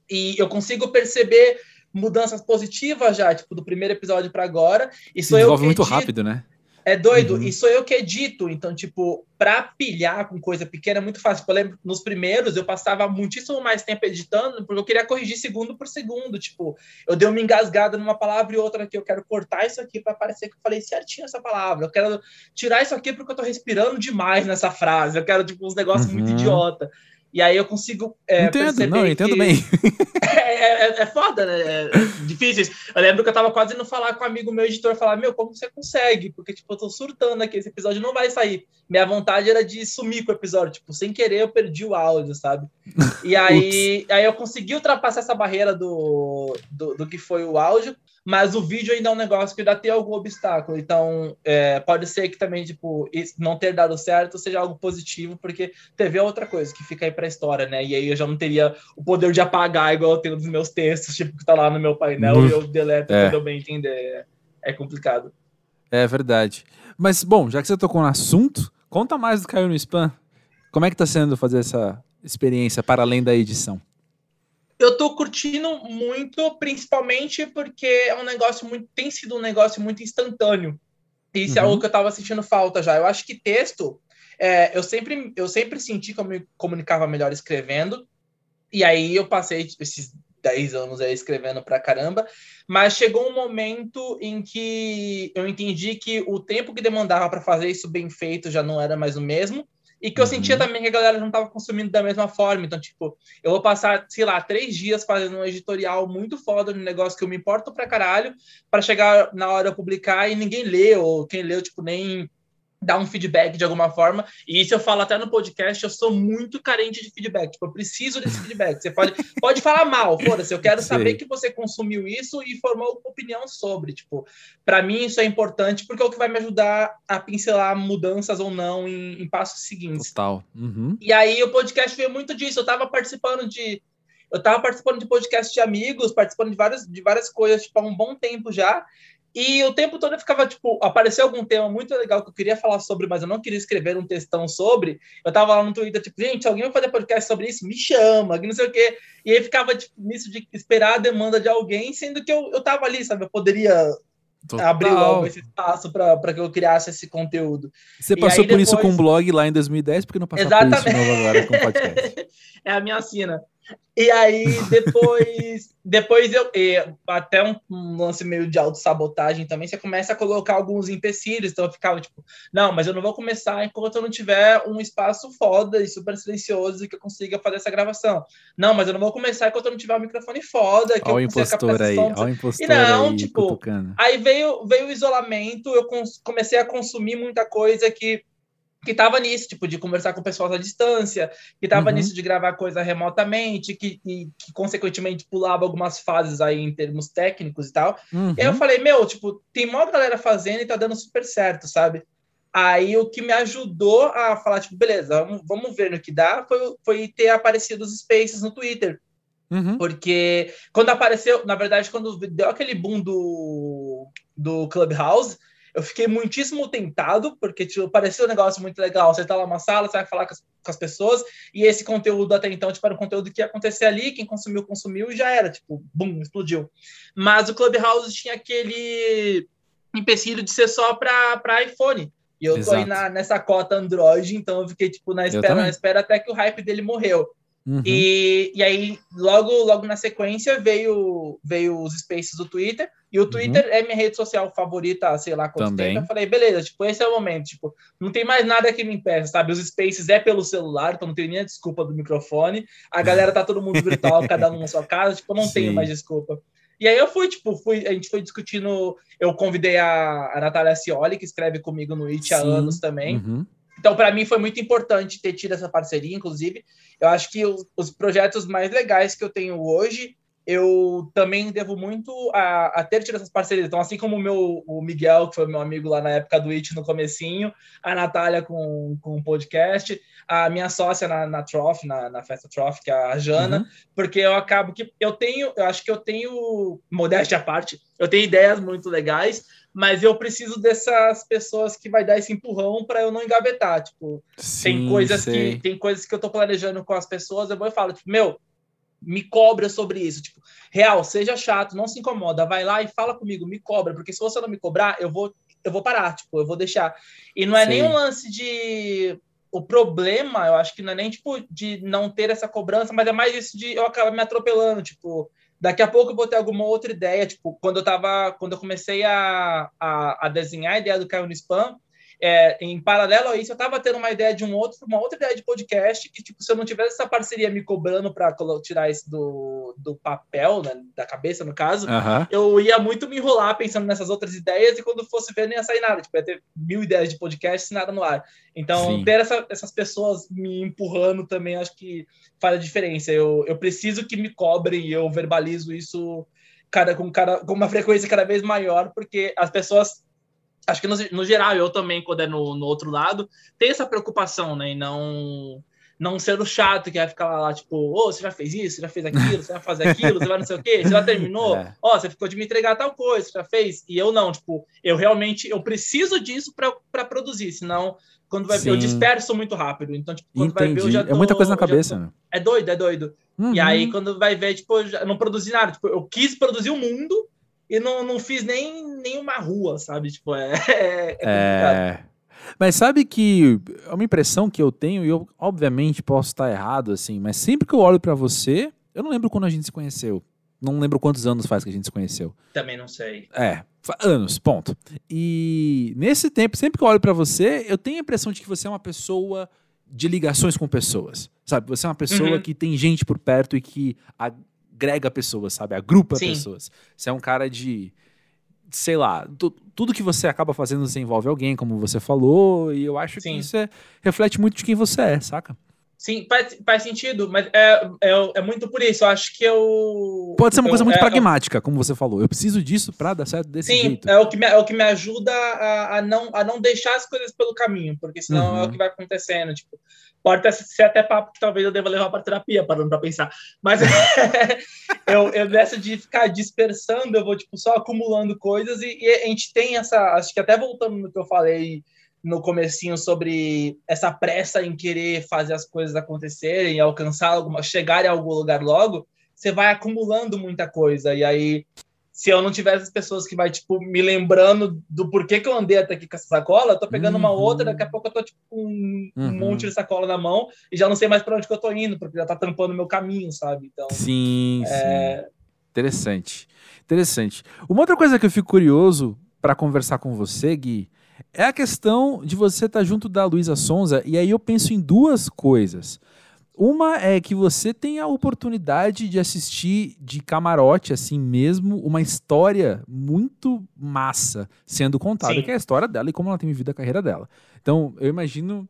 E eu consigo perceber mudanças positivas já, tipo, do primeiro episódio para agora. E Se desenvolve muito rápido, né? É doido, uhum. e sou eu que edito, então, tipo, pra pilhar com coisa pequena é muito fácil. Eu lembro, nos primeiros eu passava muitíssimo mais tempo editando, porque eu queria corrigir segundo por segundo. Tipo, eu dei uma engasgada numa palavra e outra aqui, eu quero cortar isso aqui para parecer que eu falei certinho essa palavra. Eu quero tirar isso aqui porque eu tô respirando demais nessa frase. Eu quero, tipo, uns negócios uhum. muito idiota. E aí eu consigo é, entendo, não, entendo que... bem. É, é, é, é, foda, né? É difícil. Eu lembro que eu tava quase indo falar com um amigo meu editor, falar, meu, como você consegue? Porque, tipo, eu tô surtando aqui, esse episódio não vai sair. Minha vontade era de sumir com o episódio, tipo, sem querer eu perdi o áudio, sabe? E aí, aí eu consegui ultrapassar essa barreira do, do, do que foi o áudio, mas o vídeo ainda é um negócio que ainda tem algum obstáculo. Então, é, pode ser que também, tipo, não ter dado certo seja algo positivo, porque TV é outra coisa que fica aí pra história, né? E aí eu já não teria o poder de apagar igual eu tenho dos meus textos, tipo, que tá lá no meu painel e eu deleto é. quando eu bem entender. É, é complicado. É verdade. Mas, bom, já que você tocou no assunto, conta mais do Caiu no Spam. Como é que tá sendo fazer essa experiência para além da edição? eu tô curtindo muito, principalmente porque é um negócio muito. tem sido um negócio muito instantâneo. Isso é uhum. é algo que eu tava sentindo falta já. Eu acho que texto, é, eu, sempre, eu sempre senti que eu me comunicava melhor escrevendo. E aí eu passei esses 10 anos aí escrevendo pra caramba. Mas chegou um momento em que eu entendi que o tempo que demandava para fazer isso bem feito já não era mais o mesmo. E que eu uhum. sentia também que a galera não estava consumindo da mesma forma. Então, tipo, eu vou passar, sei lá, três dias fazendo um editorial muito foda no negócio que eu me importo pra caralho, para chegar na hora eu publicar e ninguém lê, ou quem leu, tipo, nem dar um feedback de alguma forma. E isso eu falo até no podcast, eu sou muito carente de feedback. Tipo, eu preciso desse feedback. Você pode, pode falar mal, foda-se. Eu quero saber que você consumiu isso e formou opinião sobre. Tipo, para mim isso é importante porque é o que vai me ajudar a pincelar mudanças ou não em, em passos seguintes. Total. Uhum. E aí o podcast veio muito disso. Eu tava participando de eu tava participando de podcast de amigos, participando de várias, de várias coisas, tipo, há um bom tempo já. E o tempo todo eu ficava, tipo, apareceu algum tema muito legal que eu queria falar sobre, mas eu não queria escrever um textão sobre. Eu tava lá no Twitter, tipo, gente, alguém vai fazer podcast sobre isso? Me chama, que não sei o quê. E aí ficava, tipo, nisso de esperar a demanda de alguém, sendo que eu, eu tava ali, sabe? Eu poderia Total. abrir logo esse espaço para que eu criasse esse conteúdo. Você passou por depois... isso com o blog lá em 2010, porque não passou por isso novo agora com podcast? é a minha sina. E aí, depois, depois eu, até um, um, lance meio de autossabotagem também, você começa a colocar alguns empecilhos. Então eu ficava tipo, não, mas eu não vou começar enquanto eu não tiver um espaço foda e super silencioso que eu consiga fazer essa gravação. Não, mas eu não vou começar enquanto eu não tiver um microfone foda. Que Olha o impostor aí, o impostor E não, aí, tipo, cutucando. aí veio, veio o isolamento, eu comecei a consumir muita coisa que que tava nisso, tipo, de conversar com pessoas à distância, que tava uhum. nisso de gravar coisa remotamente, que, que, que, consequentemente pulava algumas fases aí em termos técnicos e tal. Uhum. E aí eu falei, meu, tipo, tem uma galera fazendo e tá dando super certo, sabe? Aí o que me ajudou a falar, tipo, beleza, vamos, vamos ver no que dá, foi, foi ter aparecido os Spaces no Twitter. Uhum. Porque quando apareceu, na verdade, quando deu aquele boom do, do Clubhouse, eu fiquei muitíssimo tentado, porque tipo, parecia um negócio muito legal. Você tá lá numa sala, você vai falar com as, com as, pessoas, e esse conteúdo até então tipo, era um conteúdo que ia acontecer ali, quem consumiu, consumiu, e já era, tipo, bum, explodiu. Mas o Clubhouse tinha aquele empecilho de ser só para iPhone. E eu Exato. tô aí na, nessa cota Android, então eu fiquei, tipo, na espera, na espera até que o hype dele morreu. Uhum. E, e aí, logo, logo na sequência, veio, veio os Spaces do Twitter. E o Twitter uhum. é minha rede social favorita, sei lá quanto Também. tempo. Eu falei, beleza, tipo, esse é o momento. Tipo, não tem mais nada que me impeça, sabe? Os Spaces é pelo celular, então não tem nem a desculpa do microfone. A galera tá todo mundo virtual, cada um na sua casa, tipo, não Sim. tenho mais desculpa. E aí eu fui, tipo, fui, a gente foi discutindo. Eu convidei a, a Natália Cioli, que escreve comigo no IT há anos também. Uhum. Então, para mim, foi muito importante ter tido essa parceria, inclusive. Eu acho que os, os projetos mais legais que eu tenho hoje eu também devo muito a, a, ter tido essas parcerias. Então, assim como o meu o Miguel, que foi meu amigo lá na época do IT no comecinho, a Natália com, com o podcast, a minha sócia na, na Trof, na, na festa Trof, que é a Jana, uhum. porque eu acabo que eu tenho, eu acho que eu tenho, modéstia à parte, eu tenho ideias muito legais, mas eu preciso dessas pessoas que vai dar esse empurrão para eu não engavetar. Tipo, Sim, tem coisas sei. que tem coisas que eu tô planejando com as pessoas, eu vou e falo, tipo, meu, me cobra sobre isso. Tipo, real, seja chato, não se incomoda, vai lá e fala comigo, me cobra, porque se você não me cobrar, eu vou, eu vou parar, tipo, eu vou deixar. E não é Sim. nem um lance de. O problema, eu acho que não é nem tipo de não ter essa cobrança, mas é mais isso de eu acabar me atropelando, tipo, daqui a pouco eu vou ter alguma outra ideia, tipo, quando eu tava, quando eu comecei a, a, a desenhar a ideia do Caio no Spam, é, em paralelo a isso, eu estava tendo uma ideia de um outro, uma outra ideia de podcast que, tipo, se eu não tivesse essa parceria me cobrando para tirar isso do, do papel, né, da cabeça, no caso, uhum. eu ia muito me enrolar pensando nessas outras ideias e quando fosse ver, nem ia sair nada. Tipo, ia ter mil ideias de podcast e nada no ar. Então, Sim. ter essa, essas pessoas me empurrando também, acho que faz a diferença. Eu, eu preciso que me cobrem e eu verbalizo isso cada, com, cada, com uma frequência cada vez maior, porque as pessoas acho que no, no, geral, eu também, quando é no, no outro lado, tem essa preocupação, né? E não, não ser o chato que vai ficar lá, tipo, ô, oh, você já fez isso, você já fez aquilo, você vai fazer aquilo, você vai não sei o quê, você já terminou, é. ó, é. oh, você ficou de me entregar tal coisa, você já fez, e eu não, tipo, eu realmente, eu preciso disso para produzir, senão, quando vai Sim. ver, eu disperso muito rápido, então, tipo, quando Entendi. vai ver, eu já tô, É muita coisa na cabeça, tô, né? É doido, é doido. Uhum. E aí, quando vai ver, tipo, eu não produzi nada, tipo, eu quis produzir o mundo, e não, não fiz nem, nem uma rua, sabe? Tipo, é, é, é. Mas sabe que é uma impressão que eu tenho, e eu obviamente posso estar errado, assim, mas sempre que eu olho para você, eu não lembro quando a gente se conheceu. Não lembro quantos anos faz que a gente se conheceu. Também não sei. É, anos, ponto. E nesse tempo, sempre que eu olho para você, eu tenho a impressão de que você é uma pessoa de ligações com pessoas. Sabe? Você é uma pessoa uhum. que tem gente por perto e que agrega pessoas, sabe? Agrupa Sim. pessoas. Você é um cara de. Sei lá, tu, tudo que você acaba fazendo você envolve alguém, como você falou, e eu acho Sim. que isso é, reflete muito de quem você é, saca? Sim, faz, faz sentido, mas é, é, é, muito por isso. Eu acho que eu. Pode ser uma eu, coisa muito é, pragmática, como você falou. Eu preciso disso para dar certo desse sim, jeito. Sim, é, o que me, é o que me ajuda a, a, não, a não deixar as coisas pelo caminho, porque senão uhum. é o que vai acontecendo. Tipo, Pode ser até papo que talvez eu deva levar para terapia, parando para pensar. Mas eu, eu nessa de ficar dispersando, eu vou tipo, só acumulando coisas e, e, a gente tem essa. Acho que até voltando no que eu falei no comecinho sobre essa pressa em querer fazer as coisas acontecerem, alcançar alguma, chegar em algum lugar logo, você vai acumulando muita coisa. E aí se eu não tivesse as pessoas que vai, tipo, me lembrando do porquê que eu andei até aqui com essa sacola, eu tô pegando uhum. uma outra, daqui a pouco eu tô, tipo, com um, uhum. um monte de sacola na mão e já não sei mais para onde que eu tô indo, porque já tá tampando o meu caminho, sabe? Então, sim, é... sim. Interessante. Interessante. Uma outra coisa que eu fico curioso para conversar com você, Gui, é a questão de você estar tá junto da Luísa Sonza, e aí eu penso em duas coisas. Uma é que você tem a oportunidade de assistir de camarote, assim mesmo, uma história muito massa sendo contada, Sim. que é a história dela e como ela tem vivido a carreira dela. Então, eu imagino.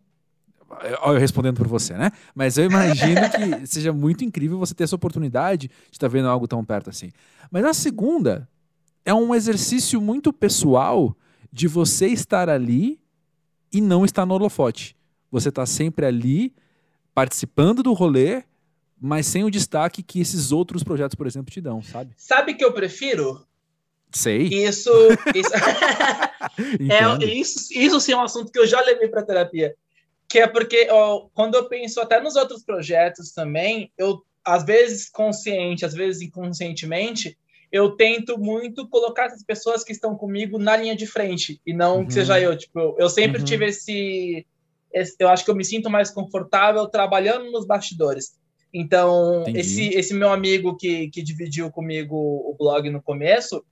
Eu respondendo por você, né? Mas eu imagino que seja muito incrível você ter essa oportunidade de estar tá vendo algo tão perto assim. Mas a segunda é um exercício muito pessoal de você estar ali e não estar no holofote. Você está sempre ali participando do rolê, mas sem o destaque que esses outros projetos, por exemplo, te dão, sabe? Sabe que eu prefiro? Sei. Isso, isso, é, isso, isso sim é um assunto que eu já levei para terapia, que é porque ó, quando eu penso até nos outros projetos também, eu às vezes consciente, às vezes inconscientemente, eu tento muito colocar essas pessoas que estão comigo na linha de frente e não uhum. que seja eu. Tipo, eu sempre uhum. tive esse eu acho que eu me sinto mais confortável trabalhando nos bastidores. Então, esse, esse meu amigo que, que dividiu comigo o blog no começo,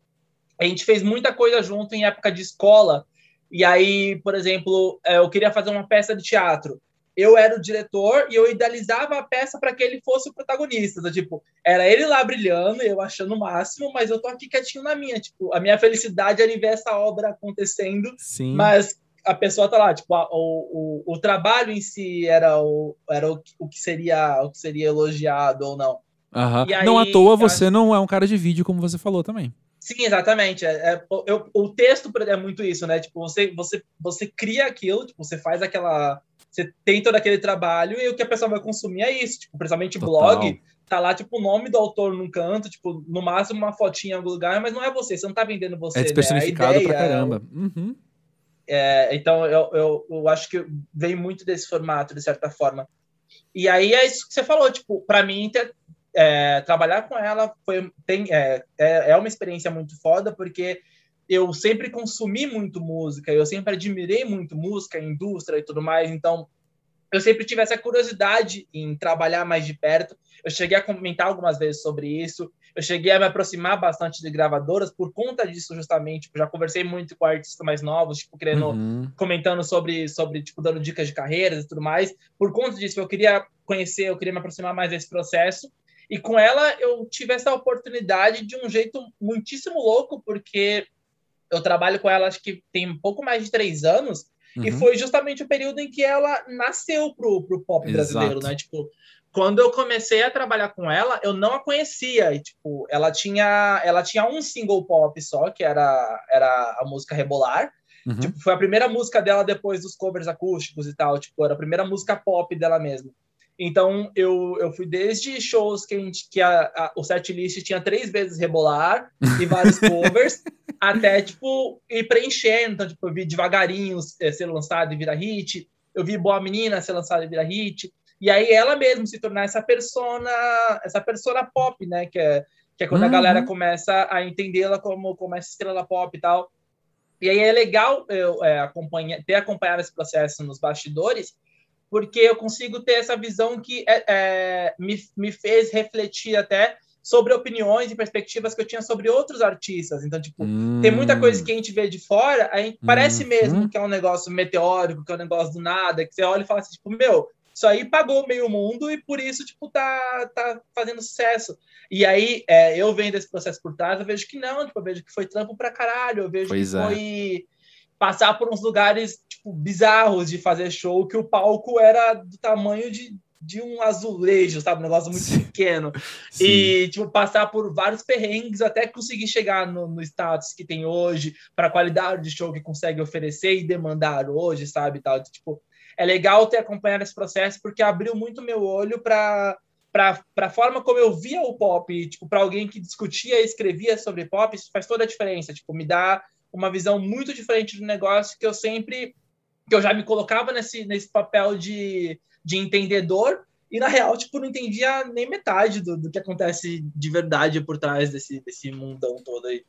a gente fez muita coisa junto em época de escola. E aí, por exemplo, é, eu queria fazer uma peça de teatro. Eu era o diretor e eu idealizava a peça para que ele fosse o protagonista. Então, tipo, era ele lá brilhando, eu achando o máximo, mas eu tô aqui quietinho na minha. Tipo, a minha felicidade era ver essa obra acontecendo. Sim. Mas a pessoa tá lá, tipo, a, o, o, o trabalho em si era o, era o, o, que seria o que seria elogiado ou não. Uhum. Aí, não à toa você acho... não é um cara de vídeo, como você falou também. Sim, exatamente. É, é, eu, o texto é muito isso, né? Tipo, você, você, você cria aquilo, tipo, você faz aquela. Você tem todo aquele trabalho e o que a pessoa vai consumir é isso. Tipo, principalmente Total. blog, tá lá, tipo, o nome do autor num canto, tipo, no máximo uma fotinha em algum lugar, mas não é você, você não tá vendendo você. É despersonificado né? ideia, pra caramba. Uhum. É, então, eu, eu, eu, acho que vem muito desse formato, de certa forma. E aí é isso que você falou, tipo, para mim, ter, é, trabalhar com ela foi, tem, é, é, é uma experiência muito foda, porque eu sempre consumi muito música, eu sempre admirei muito música, indústria e tudo mais, então eu sempre tive essa curiosidade em trabalhar mais de perto. Eu cheguei a comentar algumas vezes sobre isso. Eu cheguei a me aproximar bastante de gravadoras por conta disso, justamente. Tipo, já conversei muito com artistas mais novos, tipo, querendo, uhum. comentando sobre, sobre, tipo, dando dicas de carreiras e tudo mais. Por conta disso, eu queria conhecer, eu queria me aproximar mais desse processo. E com ela, eu tive essa oportunidade de um jeito muitíssimo louco, porque eu trabalho com ela, acho que tem um pouco mais de três anos. Uhum. E foi justamente o período em que ela nasceu pro, pro pop Exato. brasileiro, né? Tipo, quando eu comecei a trabalhar com ela, eu não a conhecia. E, tipo, ela tinha, ela tinha um single pop só, que era, era a música Rebolar. Uhum. Tipo, foi a primeira música dela depois dos covers acústicos e tal. Tipo, era a primeira música pop dela mesmo. Então, eu, eu fui desde shows que, a gente, que a, a, o setlist tinha três vezes Rebolar e vários covers, até, tipo, ir preenchendo. Então, tipo, eu vi Devagarinho eh, ser lançado e virar hit. Eu vi Boa Menina ser lançada e virar hit. E aí ela mesmo se tornar essa persona, essa persona pop, né? Que é, que é quando uhum. a galera começa a entendê-la como, como essa estrela pop e tal. E aí é legal eu é, acompanhar, ter acompanhado esse processo nos bastidores, porque eu consigo ter essa visão que é, é, me, me fez refletir até sobre opiniões e perspectivas que eu tinha sobre outros artistas. Então, tipo, hum. tem muita coisa que a gente vê de fora, a gente, parece hum. mesmo que é um negócio meteórico, que é um negócio do nada, que você olha e fala assim, tipo, meu, isso aí pagou meio mundo e por isso, tipo, tá, tá fazendo sucesso. E aí, é, eu vendo esse processo por trás, eu vejo que não, tipo, eu vejo que foi trampo pra caralho, eu vejo pois que é. foi passar por uns lugares, tipo, bizarros de fazer show, que o palco era do tamanho de, de um azulejo, sabe? Um negócio muito Sim. pequeno. Sim. E, tipo, passar por vários perrengues até conseguir chegar no, no status que tem hoje, para a qualidade de show que consegue oferecer e demandar hoje, sabe? Tal. Tipo, é legal ter acompanhado esse processo porque abriu muito meu olho para para a forma como eu via o pop, tipo, para alguém que discutia e escrevia sobre pop, isso faz toda a diferença, tipo, me dá uma visão muito diferente do negócio que eu sempre que eu já me colocava nesse, nesse papel de, de entendedor e na real, tipo, não entendia nem metade do, do que acontece de verdade por trás desse, desse mundão todo aí.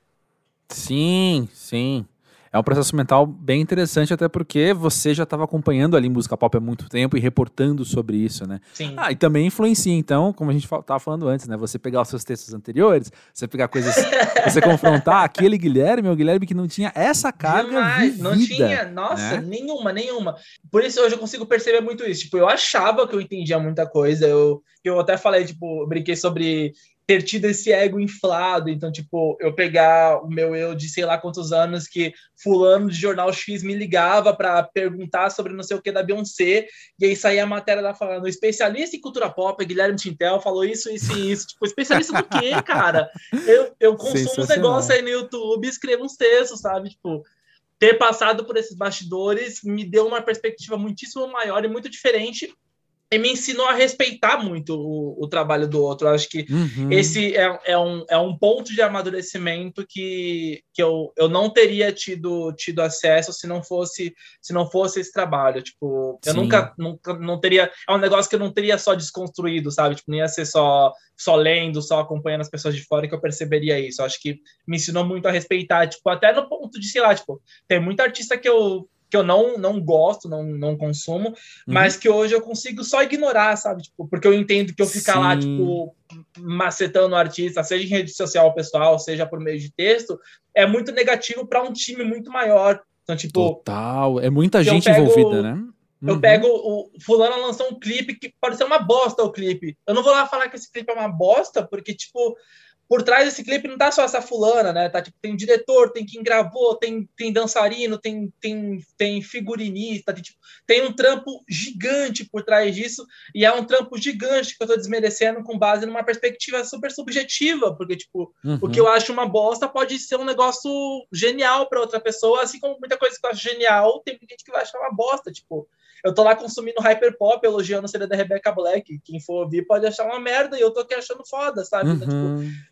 Sim, sim. É um processo mental bem interessante, até porque você já estava acompanhando ali música pop há muito tempo e reportando sobre isso, né? Sim. Ah, e também influencia, então, como a gente estava falando antes, né? Você pegar os seus textos anteriores, você pegar coisas. você confrontar aquele Guilherme, o Guilherme que não tinha essa carga. Demais, vivida, não tinha, nossa, né? nenhuma, nenhuma. Por isso hoje eu consigo perceber muito isso. Tipo, eu achava que eu entendia muita coisa. Eu, eu até falei, tipo, brinquei sobre ter tido esse ego inflado. Então, tipo, eu pegar o meu eu de sei lá quantos anos que fulano de jornal X me ligava para perguntar sobre não sei o que da Beyoncé, e aí saía a matéria lá falando, especialista em cultura pop, Guilherme Tintel, falou isso, isso e isso. Tipo, especialista do quê, cara? Eu, eu consumo uns negócios aí no YouTube, escrevo uns textos, sabe? Tipo, ter passado por esses bastidores me deu uma perspectiva muitíssimo maior e muito diferente me ensinou a respeitar muito o, o trabalho do outro. Eu acho que uhum. esse é, é, um, é um ponto de amadurecimento que, que eu, eu não teria tido, tido acesso se não fosse se não fosse esse trabalho. Tipo, eu nunca, nunca não teria. É um negócio que eu não teria só desconstruído, sabe? Tipo, não ia ser só, só lendo, só acompanhando as pessoas de fora que eu perceberia isso. Eu acho que me ensinou muito a respeitar, tipo, até no ponto de, sei lá, tipo, tem muita artista que eu que eu não, não gosto, não, não consumo, uhum. mas que hoje eu consigo só ignorar, sabe? Tipo, porque eu entendo que eu ficar Sim. lá, tipo, macetando o artista, seja em rede social pessoal, seja por meio de texto, é muito negativo para um time muito maior. Então, tipo. Total, é muita gente pego, envolvida, né? Eu uhum. pego o fulano lançou um clipe que pode ser uma bosta o clipe. Eu não vou lá falar que esse clipe é uma bosta, porque tipo, por trás desse clipe não tá só essa fulana, né? Tá, tipo, tem diretor, tem quem gravou, tem, tem dançarino, tem, tem, tem figurinista, tem, tipo, tem um trampo gigante por trás disso, e é um trampo gigante que eu tô desmerecendo com base numa perspectiva super subjetiva, porque, tipo, uhum. o que eu acho uma bosta pode ser um negócio genial para outra pessoa, assim como muita coisa que eu acho genial, tem gente que vai achar uma bosta, tipo, eu tô lá consumindo hyperpop, elogiando a série da Rebecca Black. Quem for ouvir pode achar uma merda e eu tô aqui achando foda, sabe? Então, uhum. tipo,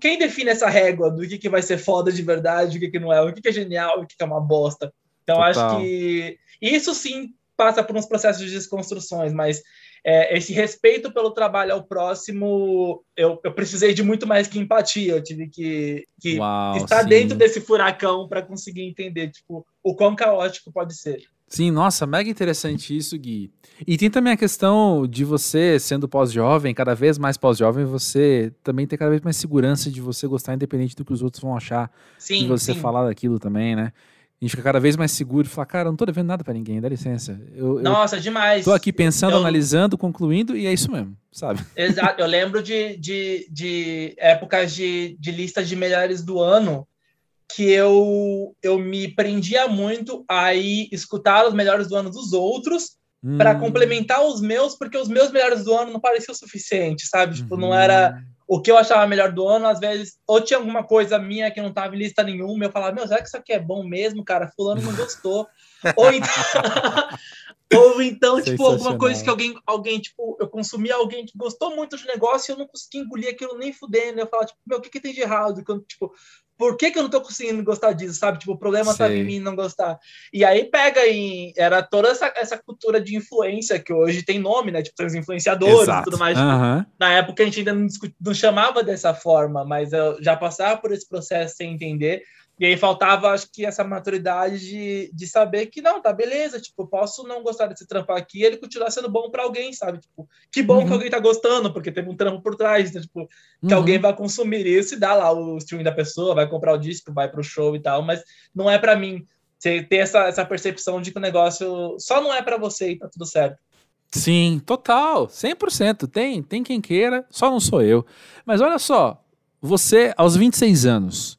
quem define essa régua do que, que vai ser foda de verdade, o que, que não é, o que, que é genial, o que, que é uma bosta? Então, Total. acho que isso sim passa por uns processos de desconstruções, mas é, esse respeito pelo trabalho ao próximo, eu, eu, precisei de muito mais que empatia. Eu tive que, que Uau, estar sim. dentro desse furacão para conseguir entender tipo, o quão caótico pode ser. Sim, nossa, mega interessante isso, Gui. E tem também a questão de você, sendo pós-jovem, cada vez mais pós-jovem, você também ter cada vez mais segurança de você gostar, independente do que os outros vão achar. Sim, de você sim. falar daquilo também, né? A gente fica cada vez mais seguro e fala, cara, eu não tô devendo nada para ninguém, dá licença. Eu, Nossa, eu demais. Tô aqui pensando, eu... analisando, concluindo, e é isso mesmo, sabe? Exato. Eu lembro de, de, de épocas de, de listas de melhores do ano que eu, eu me prendia muito a ir escutar os melhores do ano dos outros hum. para complementar os meus, porque os meus melhores do ano não pareciam o suficiente, sabe? Tipo, uhum. não era o que eu achava melhor do ano, às vezes, ou tinha alguma coisa minha que não tava em lista nenhuma, eu falava, meu, será que isso aqui é bom mesmo, cara? Fulano não gostou. ou então, ou então tipo, alguma coisa que alguém, alguém, tipo, eu consumi alguém que gostou muito do negócio e eu não consegui engolir aquilo nem fudendo. Eu falava, tipo, meu, o que, que tem de errado? Quando, tipo, por que, que eu não tô conseguindo gostar disso, sabe? Tipo, o problema tá em mim não gostar. E aí pega em. Era toda essa, essa cultura de influência que hoje tem nome, né? Tipo, tem os influenciadores Exato. e tudo mais. Uhum. Na época a gente ainda não, não chamava dessa forma, mas eu já passava por esse processo sem entender. E aí faltava, acho que, essa maturidade de, de saber que não, tá beleza, tipo, eu posso não gostar desse trampo aqui ele continuar sendo bom para alguém, sabe? Tipo, que bom uhum. que alguém tá gostando, porque tem um trampo por trás, então, tipo, que uhum. alguém vai consumir isso e dá lá o stream da pessoa, vai comprar o disco, vai pro show e tal, mas não é para mim. Você ter essa, essa percepção de que o negócio só não é para você e tá tudo certo. Sim, total, 100%. Tem, tem quem queira, só não sou eu. Mas olha só, você aos 26 anos,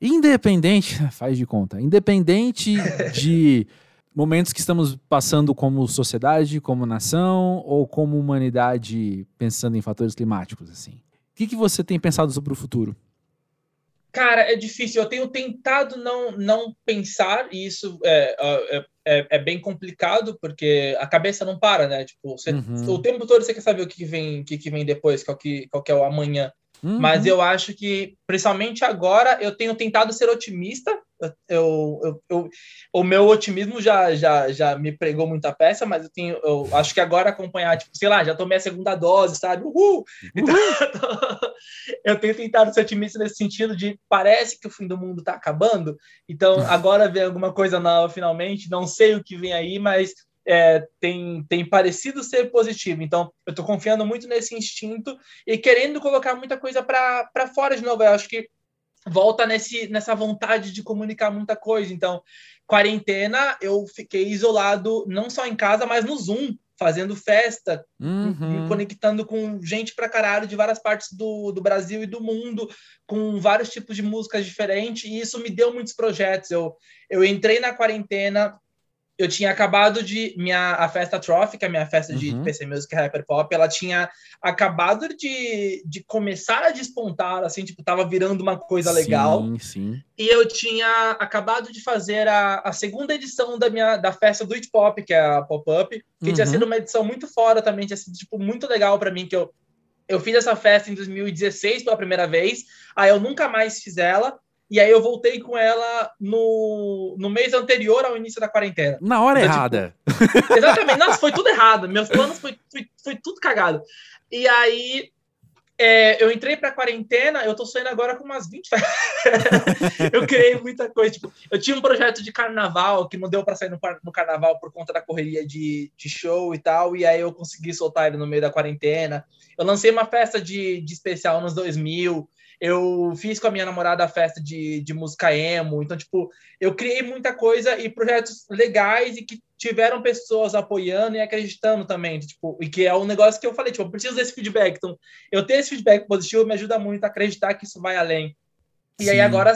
Independente, faz de conta, independente de momentos que estamos passando como sociedade, como nação ou como humanidade pensando em fatores climáticos, assim. O que, que você tem pensado sobre o futuro? Cara, é difícil. Eu tenho tentado não, não pensar, e isso é, é, é, é bem complicado, porque a cabeça não para, né? Tipo, você, uhum. o tempo todo você quer saber o que vem, o que vem depois, qual que, qual que é o amanhã. Uhum. Mas eu acho que, principalmente agora, eu tenho tentado ser otimista. eu, eu, eu, o meu otimismo já, já, já me pregou muita peça, mas eu tenho, eu acho que agora acompanhar, tipo, sei lá, já tomei a segunda dose, sabe? Uhul! Então, eu tenho tentado ser otimista nesse sentido de parece que o fim do mundo tá acabando, então agora vem alguma coisa nova finalmente, não sei o que vem aí, mas é, tem, tem parecido ser positivo. Então, eu estou confiando muito nesse instinto e querendo colocar muita coisa para fora de novo. Eu acho que volta nesse, nessa vontade de comunicar muita coisa. Então, quarentena, eu fiquei isolado não só em casa, mas no Zoom, fazendo festa, uhum. me conectando com gente pra caralho de várias partes do, do Brasil e do mundo, com vários tipos de músicas diferentes, e isso me deu muitos projetos. Eu, eu entrei na quarentena eu tinha acabado de. Minha, a festa Trophy, que é a minha festa de uhum. PC Music Hyper Pop, ela tinha acabado de, de começar a despontar, assim, tipo, tava virando uma coisa legal. Sim, sim. E eu tinha acabado de fazer a, a segunda edição da minha da festa do It Pop, que é a Pop-Up, que uhum. tinha sido uma edição muito fora também, tinha sido, tipo, muito legal para mim, que eu. Eu fiz essa festa em 2016 pela primeira vez, aí eu nunca mais fiz ela. E aí eu voltei com ela no, no mês anterior ao início da quarentena. Na hora então, errada. Tipo, exatamente. Nossa, foi tudo errado. Meus planos foi, foi, foi tudo cagado. E aí é, eu entrei pra quarentena, eu tô saindo agora com umas 20 Eu criei muita coisa. Tipo, eu tinha um projeto de carnaval que não deu para sair no, no, carnaval por conta da correria de, de show e tal, e aí eu consegui soltar ele no meio da quarentena. Eu lancei uma festa de, de especial nos 2000. Eu fiz com a minha namorada a festa de, de música emo. Então, tipo, eu criei muita coisa e projetos legais e que tiveram pessoas apoiando e acreditando também. Tipo, e que é um negócio que eu falei, tipo, eu preciso desse feedback. Então, eu ter esse feedback positivo me ajuda muito a acreditar que isso vai além. E Sim. aí agora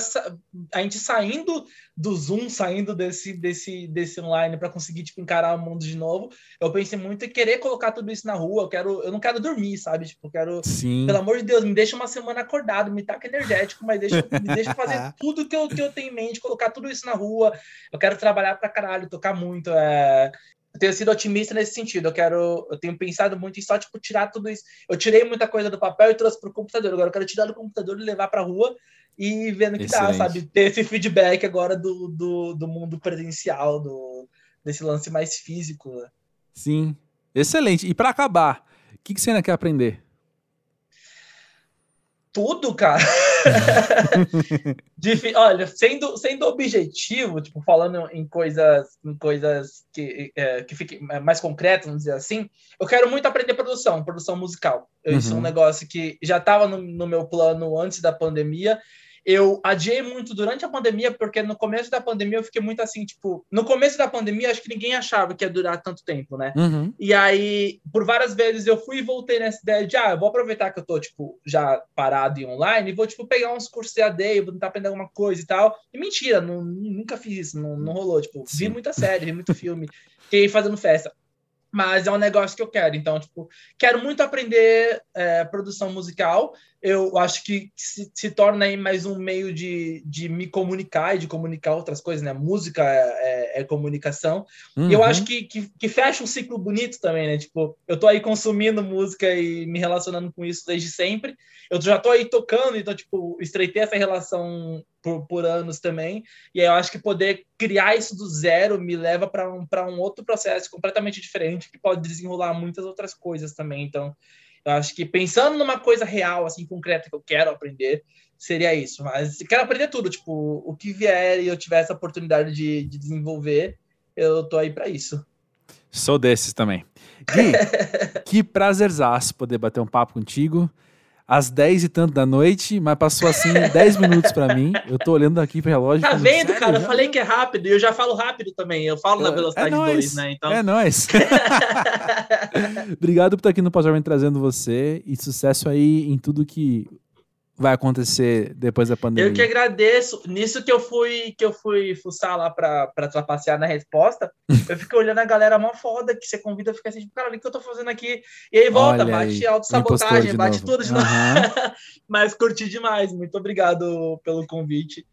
a gente saindo do Zoom, saindo desse, desse, desse online para conseguir tipo, encarar o mundo de novo, eu pensei muito em querer colocar tudo isso na rua. Eu quero, eu não quero dormir, sabe? Tipo, eu quero, Sim. pelo amor de Deus, me deixa uma semana acordado, me taca energético, mas deixa, me deixa fazer tudo que eu, que eu tenho em mente, colocar tudo isso na rua. Eu quero trabalhar para caralho, tocar muito. É eu tenho sido otimista nesse sentido. Eu quero, eu tenho pensado muito em só tipo tirar tudo isso. Eu tirei muita coisa do papel e trouxe para o computador. Agora eu quero tirar do computador e levar para a rua e vendo que Excelente. dá, sabe? Ter esse feedback agora do, do, do mundo presencial, do, desse lance mais físico. Né? Sim, excelente. E para acabar, o que, que você ainda quer aprender? Tudo, cara. Olha, sendo, sendo objetivo, tipo, falando em coisas, em coisas que, é, que fiquem mais concretas, vamos dizer assim, eu quero muito aprender produção, produção musical. Uhum. Isso é um uhum. negócio que já estava no, no meu plano antes da pandemia eu adiei muito durante a pandemia, porque no começo da pandemia eu fiquei muito assim, tipo, no começo da pandemia acho que ninguém achava que ia durar tanto tempo, né? Uhum. E aí, por várias vezes eu fui e voltei nessa ideia de, ah, eu vou aproveitar que eu tô, tipo, já parado e online e vou, tipo, pegar uns cursos de AD, vou tentar aprender alguma coisa e tal. E mentira, não, nunca fiz isso, não, não rolou, tipo, Sim. vi muita série, vi muito filme, fiquei fazendo festa mas é um negócio que eu quero. Então, tipo, quero muito aprender é, produção musical. Eu acho que se, se, torna aí mais um meio de, de me comunicar e de comunicar outras coisas, né? Música é, é, é comunicação. Uhum. E eu acho que, que, que, fecha um ciclo bonito também, né? Tipo, eu tô aí consumindo música e me relacionando com isso desde sempre. Eu já tô aí tocando, então, tipo, estreitei essa relação por, por anos também. E aí eu acho que poder criar isso do zero me leva para um, um outro processo completamente diferente que pode desenrolar muitas outras coisas também. Então, eu acho que pensando numa coisa real, assim, concreta que eu quero aprender, seria isso. Mas quero aprender tudo, tipo, o que vier e eu tiver essa oportunidade de, de desenvolver, eu tô aí para isso. Sou desses também. Gui, que prazerzaço poder bater um papo contigo às 10 e tanto da noite, mas passou assim 10 minutos para mim. Eu tô olhando aqui pro relógio. Tá vendo, cara? Eu falei que é rápido e eu já falo rápido também. Eu falo na é velocidade 2, né? Então... É nóis. Obrigado por estar aqui no Pós-Jovem trazendo você e sucesso aí em tudo que vai acontecer depois da pandemia. Eu que agradeço. Nisso que eu fui que eu fui fuçar lá para trapacear na resposta, eu fico olhando a galera mó foda que você convida, fica assim, tipo, cara, o que eu tô fazendo aqui? E aí volta, Olha bate autossabotagem, bate novo. tudo de uhum. novo. Mas curti demais. Muito obrigado pelo convite.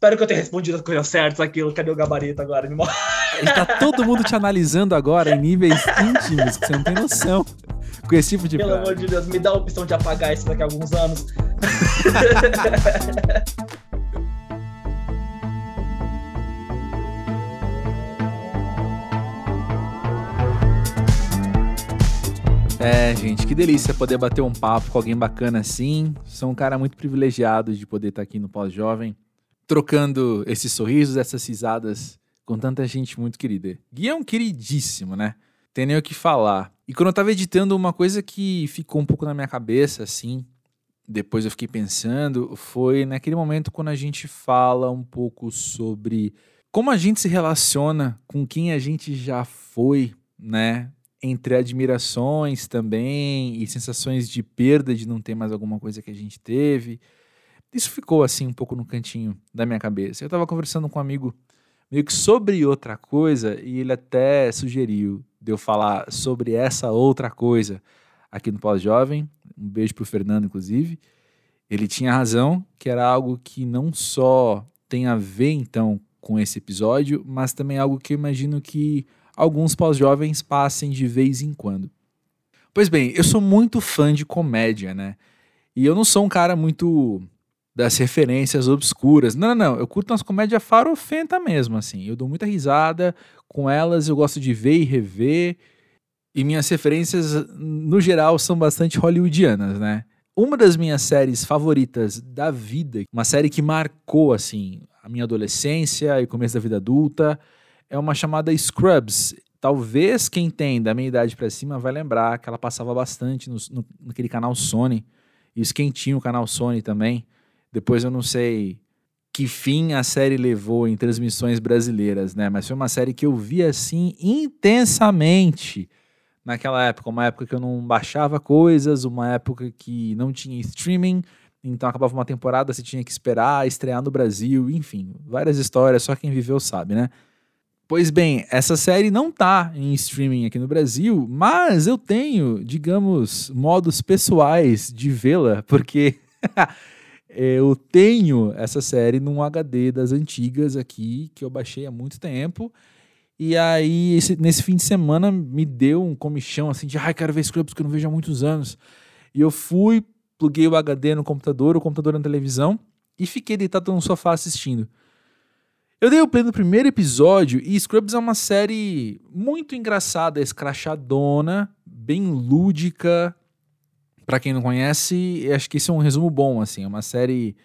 Espero que eu tenha respondido as coisas certas aquilo. Cadê o gabarito agora? Me tá todo mundo te analisando agora em níveis íntimos, que você não tem noção. Com esse tipo de Pelo amor de Deus, me dá a opção de apagar isso daqui a alguns anos. É, gente, que delícia poder bater um papo com alguém bacana assim. Sou um cara muito privilegiado de poder estar aqui no Pós-Jovem trocando esses sorrisos, essas risadas com tanta gente muito querida. Gui é um queridíssimo, né? Tem nem o que falar. E quando eu tava editando, uma coisa que ficou um pouco na minha cabeça, assim, depois eu fiquei pensando, foi naquele momento quando a gente fala um pouco sobre como a gente se relaciona com quem a gente já foi, né? entre admirações também e sensações de perda de não ter mais alguma coisa que a gente teve. Isso ficou assim um pouco no cantinho da minha cabeça. Eu estava conversando com um amigo meio que sobre outra coisa e ele até sugeriu de eu falar sobre essa outra coisa aqui no Pós-Jovem. Um beijo pro Fernando, inclusive. Ele tinha razão, que era algo que não só tem a ver então com esse episódio, mas também algo que eu imagino que alguns pós-jovens passem de vez em quando. Pois bem, eu sou muito fã de comédia, né? E eu não sou um cara muito das referências obscuras. Não, não, não. Eu curto umas comédias farofenta mesmo, assim. Eu dou muita risada com elas, eu gosto de ver e rever. E minhas referências, no geral, são bastante hollywoodianas, né? Uma das minhas séries favoritas da vida, uma série que marcou, assim, a minha adolescência e começo da vida adulta, é uma chamada Scrubs. Talvez quem tem da minha idade para cima vai lembrar que ela passava bastante no, no, naquele canal Sony. Isso quem tinha o canal Sony também. Depois eu não sei que fim a série levou em transmissões brasileiras, né? Mas foi uma série que eu vi assim intensamente naquela época, uma época que eu não baixava coisas, uma época que não tinha streaming, então acabava uma temporada, você tinha que esperar estrear no Brasil, enfim, várias histórias, só quem viveu sabe, né? Pois bem, essa série não tá em streaming aqui no Brasil, mas eu tenho, digamos, modos pessoais de vê-la, porque eu tenho essa série num HD das antigas aqui, que eu baixei há muito tempo. E aí, esse, nesse fim de semana, me deu um comichão assim de, ai, quero ver Scrubs que eu não vejo há muitos anos. E eu fui, pluguei o HD no computador, o computador na televisão, e fiquei deitado no sofá assistindo. Eu dei o play no primeiro episódio e Scrubs é uma série muito engraçada, escrachadona, bem lúdica. Para quem não conhece, acho que esse é um resumo bom, assim. É uma série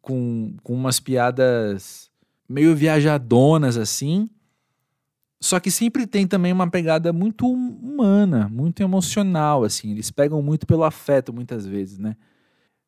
com, com umas piadas meio viajadonas, assim. Só que sempre tem também uma pegada muito humana, muito emocional, assim. Eles pegam muito pelo afeto, muitas vezes, né?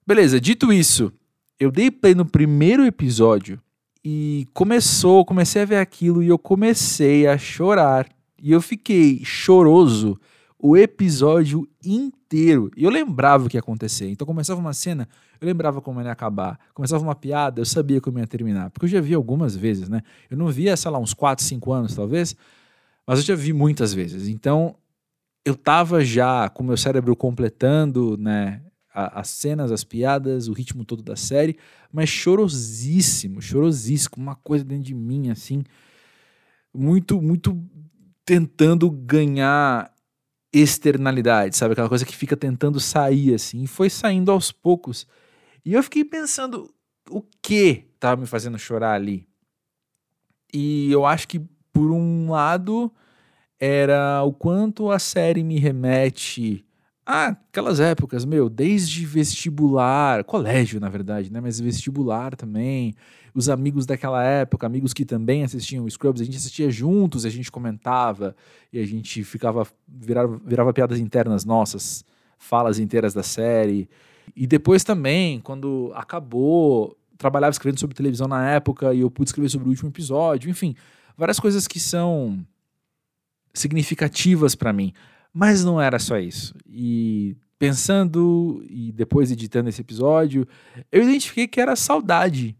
Beleza, dito isso, eu dei play no primeiro episódio e começou, comecei a ver aquilo e eu comecei a chorar. E eu fiquei choroso o episódio inteiro. E eu lembrava o que ia acontecer. Então começava uma cena, eu lembrava como ia acabar. Começava uma piada, eu sabia como ia terminar. Porque eu já vi algumas vezes, né? Eu não via, sei lá, uns 4, 5 anos talvez, mas eu já vi muitas vezes. Então eu tava já com meu cérebro completando, né, as cenas, as piadas, o ritmo todo da série, mas chorosíssimo, chorosíssimo, uma coisa dentro de mim, assim, muito, muito tentando ganhar externalidade, sabe? Aquela coisa que fica tentando sair, assim, e foi saindo aos poucos. E eu fiquei pensando, o que estava me fazendo chorar ali? E eu acho que, por um lado, era o quanto a série me remete ah, aquelas épocas, meu, desde vestibular, colégio na verdade, né? Mas vestibular também. Os amigos daquela época, amigos que também assistiam Scrubs, a gente assistia juntos, a gente comentava e a gente ficava virava, virava piadas internas nossas, falas inteiras da série. E depois também, quando acabou, trabalhava escrevendo sobre televisão na época e eu pude escrever sobre o último episódio, enfim, várias coisas que são significativas para mim. Mas não era só isso. E pensando e depois editando esse episódio, eu identifiquei que era saudade.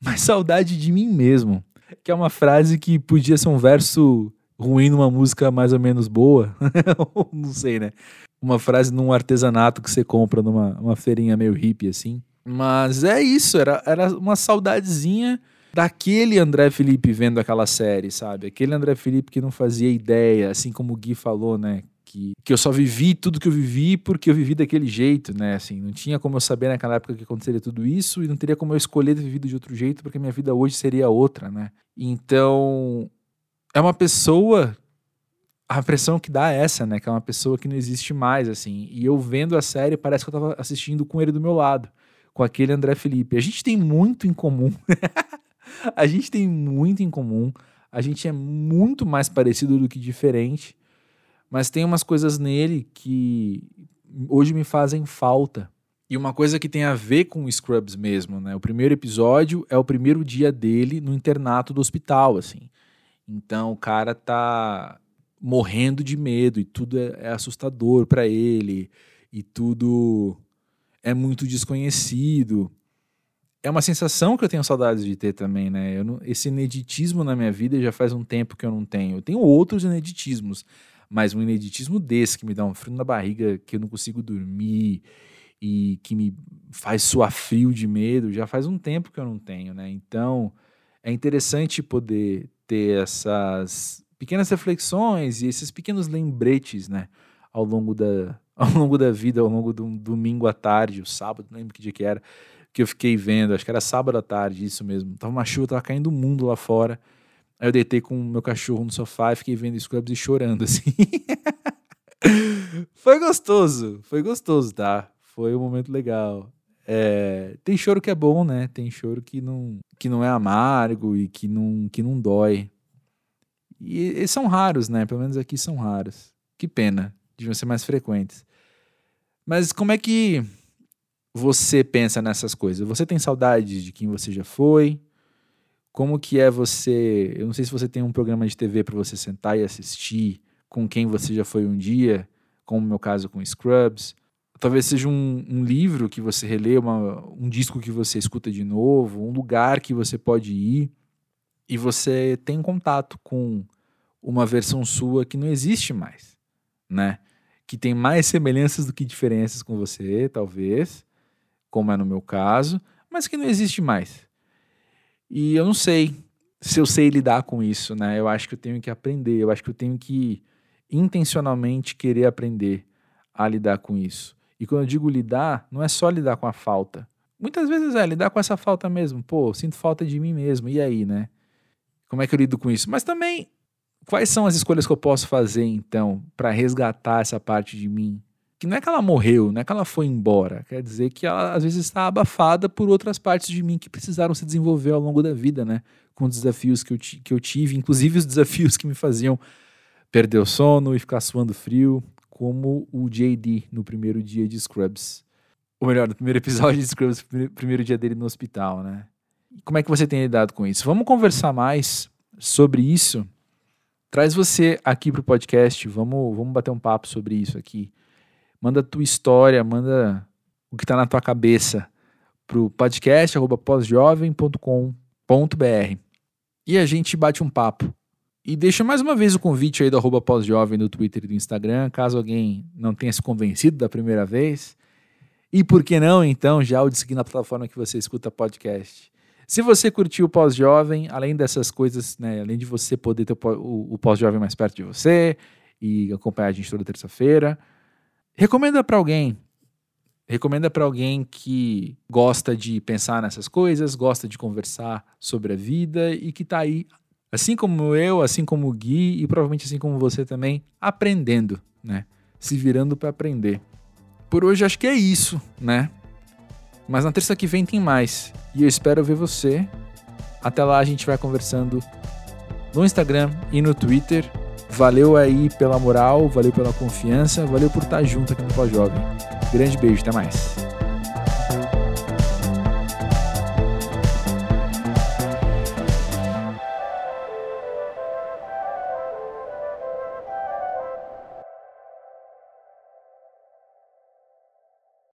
Mas saudade de mim mesmo. Que é uma frase que podia ser um verso ruim numa música mais ou menos boa. não sei, né? Uma frase num artesanato que você compra numa uma feirinha meio hippie assim. Mas é isso, era, era uma saudadezinha daquele André Felipe vendo aquela série, sabe? Aquele André Felipe que não fazia ideia, assim como o Gui falou, né? Que, que eu só vivi tudo que eu vivi porque eu vivi daquele jeito, né? Assim, não tinha como eu saber naquela época que aconteceria tudo isso e não teria como eu escolher ter vivido de outro jeito porque minha vida hoje seria outra, né? Então, é uma pessoa a impressão que dá é essa, né? Que é uma pessoa que não existe mais, assim. E eu vendo a série, parece que eu tava assistindo com ele do meu lado, com aquele André Felipe. A gente tem muito em comum. a gente tem muito em comum. A gente é muito mais parecido do que diferente. Mas tem umas coisas nele que hoje me fazem falta. E uma coisa que tem a ver com o Scrubs mesmo, né? O primeiro episódio é o primeiro dia dele no internato do hospital, assim. Então o cara tá morrendo de medo e tudo é, é assustador para ele e tudo é muito desconhecido. É uma sensação que eu tenho saudades de ter também, né? Não, esse ineditismo na minha vida já faz um tempo que eu não tenho. Eu tenho outros ineditismos, mas um ineditismo desse que me dá um frio na barriga, que eu não consigo dormir e que me faz suar frio de medo, já faz um tempo que eu não tenho, né? Então, é interessante poder ter essas pequenas reflexões e esses pequenos lembretes, né, ao longo da, ao longo da vida, ao longo do domingo à tarde, o sábado, não lembro que dia que era, que eu fiquei vendo, acho que era sábado à tarde, isso mesmo. Tava uma chuva, tava caindo o mundo lá fora. Aí eu deitei com o meu cachorro no sofá e fiquei vendo Scrubs e chorando, assim. foi gostoso, foi gostoso, tá? Foi um momento legal. É, tem choro que é bom, né? Tem choro que não, que não é amargo e que não, que não dói. E, e são raros, né? Pelo menos aqui são raros. Que pena, deviam ser mais frequentes. Mas como é que você pensa nessas coisas? Você tem saudade de quem você já foi? Como que é você? Eu não sei se você tem um programa de TV para você sentar e assistir com quem você já foi um dia, como no meu caso com Scrubs. Talvez seja um, um livro que você relê, uma, um disco que você escuta de novo, um lugar que você pode ir e você tem contato com uma versão sua que não existe mais, né? Que tem mais semelhanças do que diferenças com você, talvez, como é no meu caso, mas que não existe mais. E eu não sei se eu sei lidar com isso, né? Eu acho que eu tenho que aprender, eu acho que eu tenho que intencionalmente querer aprender a lidar com isso. E quando eu digo lidar, não é só lidar com a falta. Muitas vezes é lidar com essa falta mesmo. Pô, sinto falta de mim mesmo. E aí, né? Como é que eu lido com isso? Mas também, quais são as escolhas que eu posso fazer, então, para resgatar essa parte de mim? Que não é que ela morreu, não é que ela foi embora. Quer dizer que ela, às vezes, está abafada por outras partes de mim que precisaram se desenvolver ao longo da vida, né? Com os desafios que eu, que eu tive, inclusive os desafios que me faziam perder o sono e ficar suando frio, como o JD no primeiro dia de Scrubs. Ou melhor, no primeiro episódio de Scrubs, primeiro dia dele no hospital, né? Como é que você tem lidado com isso? Vamos conversar mais sobre isso. Traz você aqui para o podcast, vamos, vamos bater um papo sobre isso aqui. Manda tua história, manda o que está na tua cabeça para o podcast pósjovem.com.br e a gente bate um papo. E deixa mais uma vez o convite aí do arroba pós-jovem no Twitter e no Instagram, caso alguém não tenha se convencido da primeira vez. E por que não, então, já o de seguir na plataforma que você escuta podcast. Se você curtiu o pós-jovem, além dessas coisas, né, além de você poder ter o, o pós-jovem mais perto de você e acompanhar a gente toda terça-feira, recomenda para alguém. Recomenda para alguém que gosta de pensar nessas coisas, gosta de conversar sobre a vida e que está aí, assim como eu, assim como o Gui e provavelmente assim como você também, aprendendo, né? Se virando para aprender. Por hoje acho que é isso, né? Mas na terça que vem tem mais. E eu espero ver você. Até lá a gente vai conversando no Instagram e no Twitter. Valeu aí pela moral, valeu pela confiança, valeu por estar junto aqui no Pós-Jovem. Grande beijo, até mais.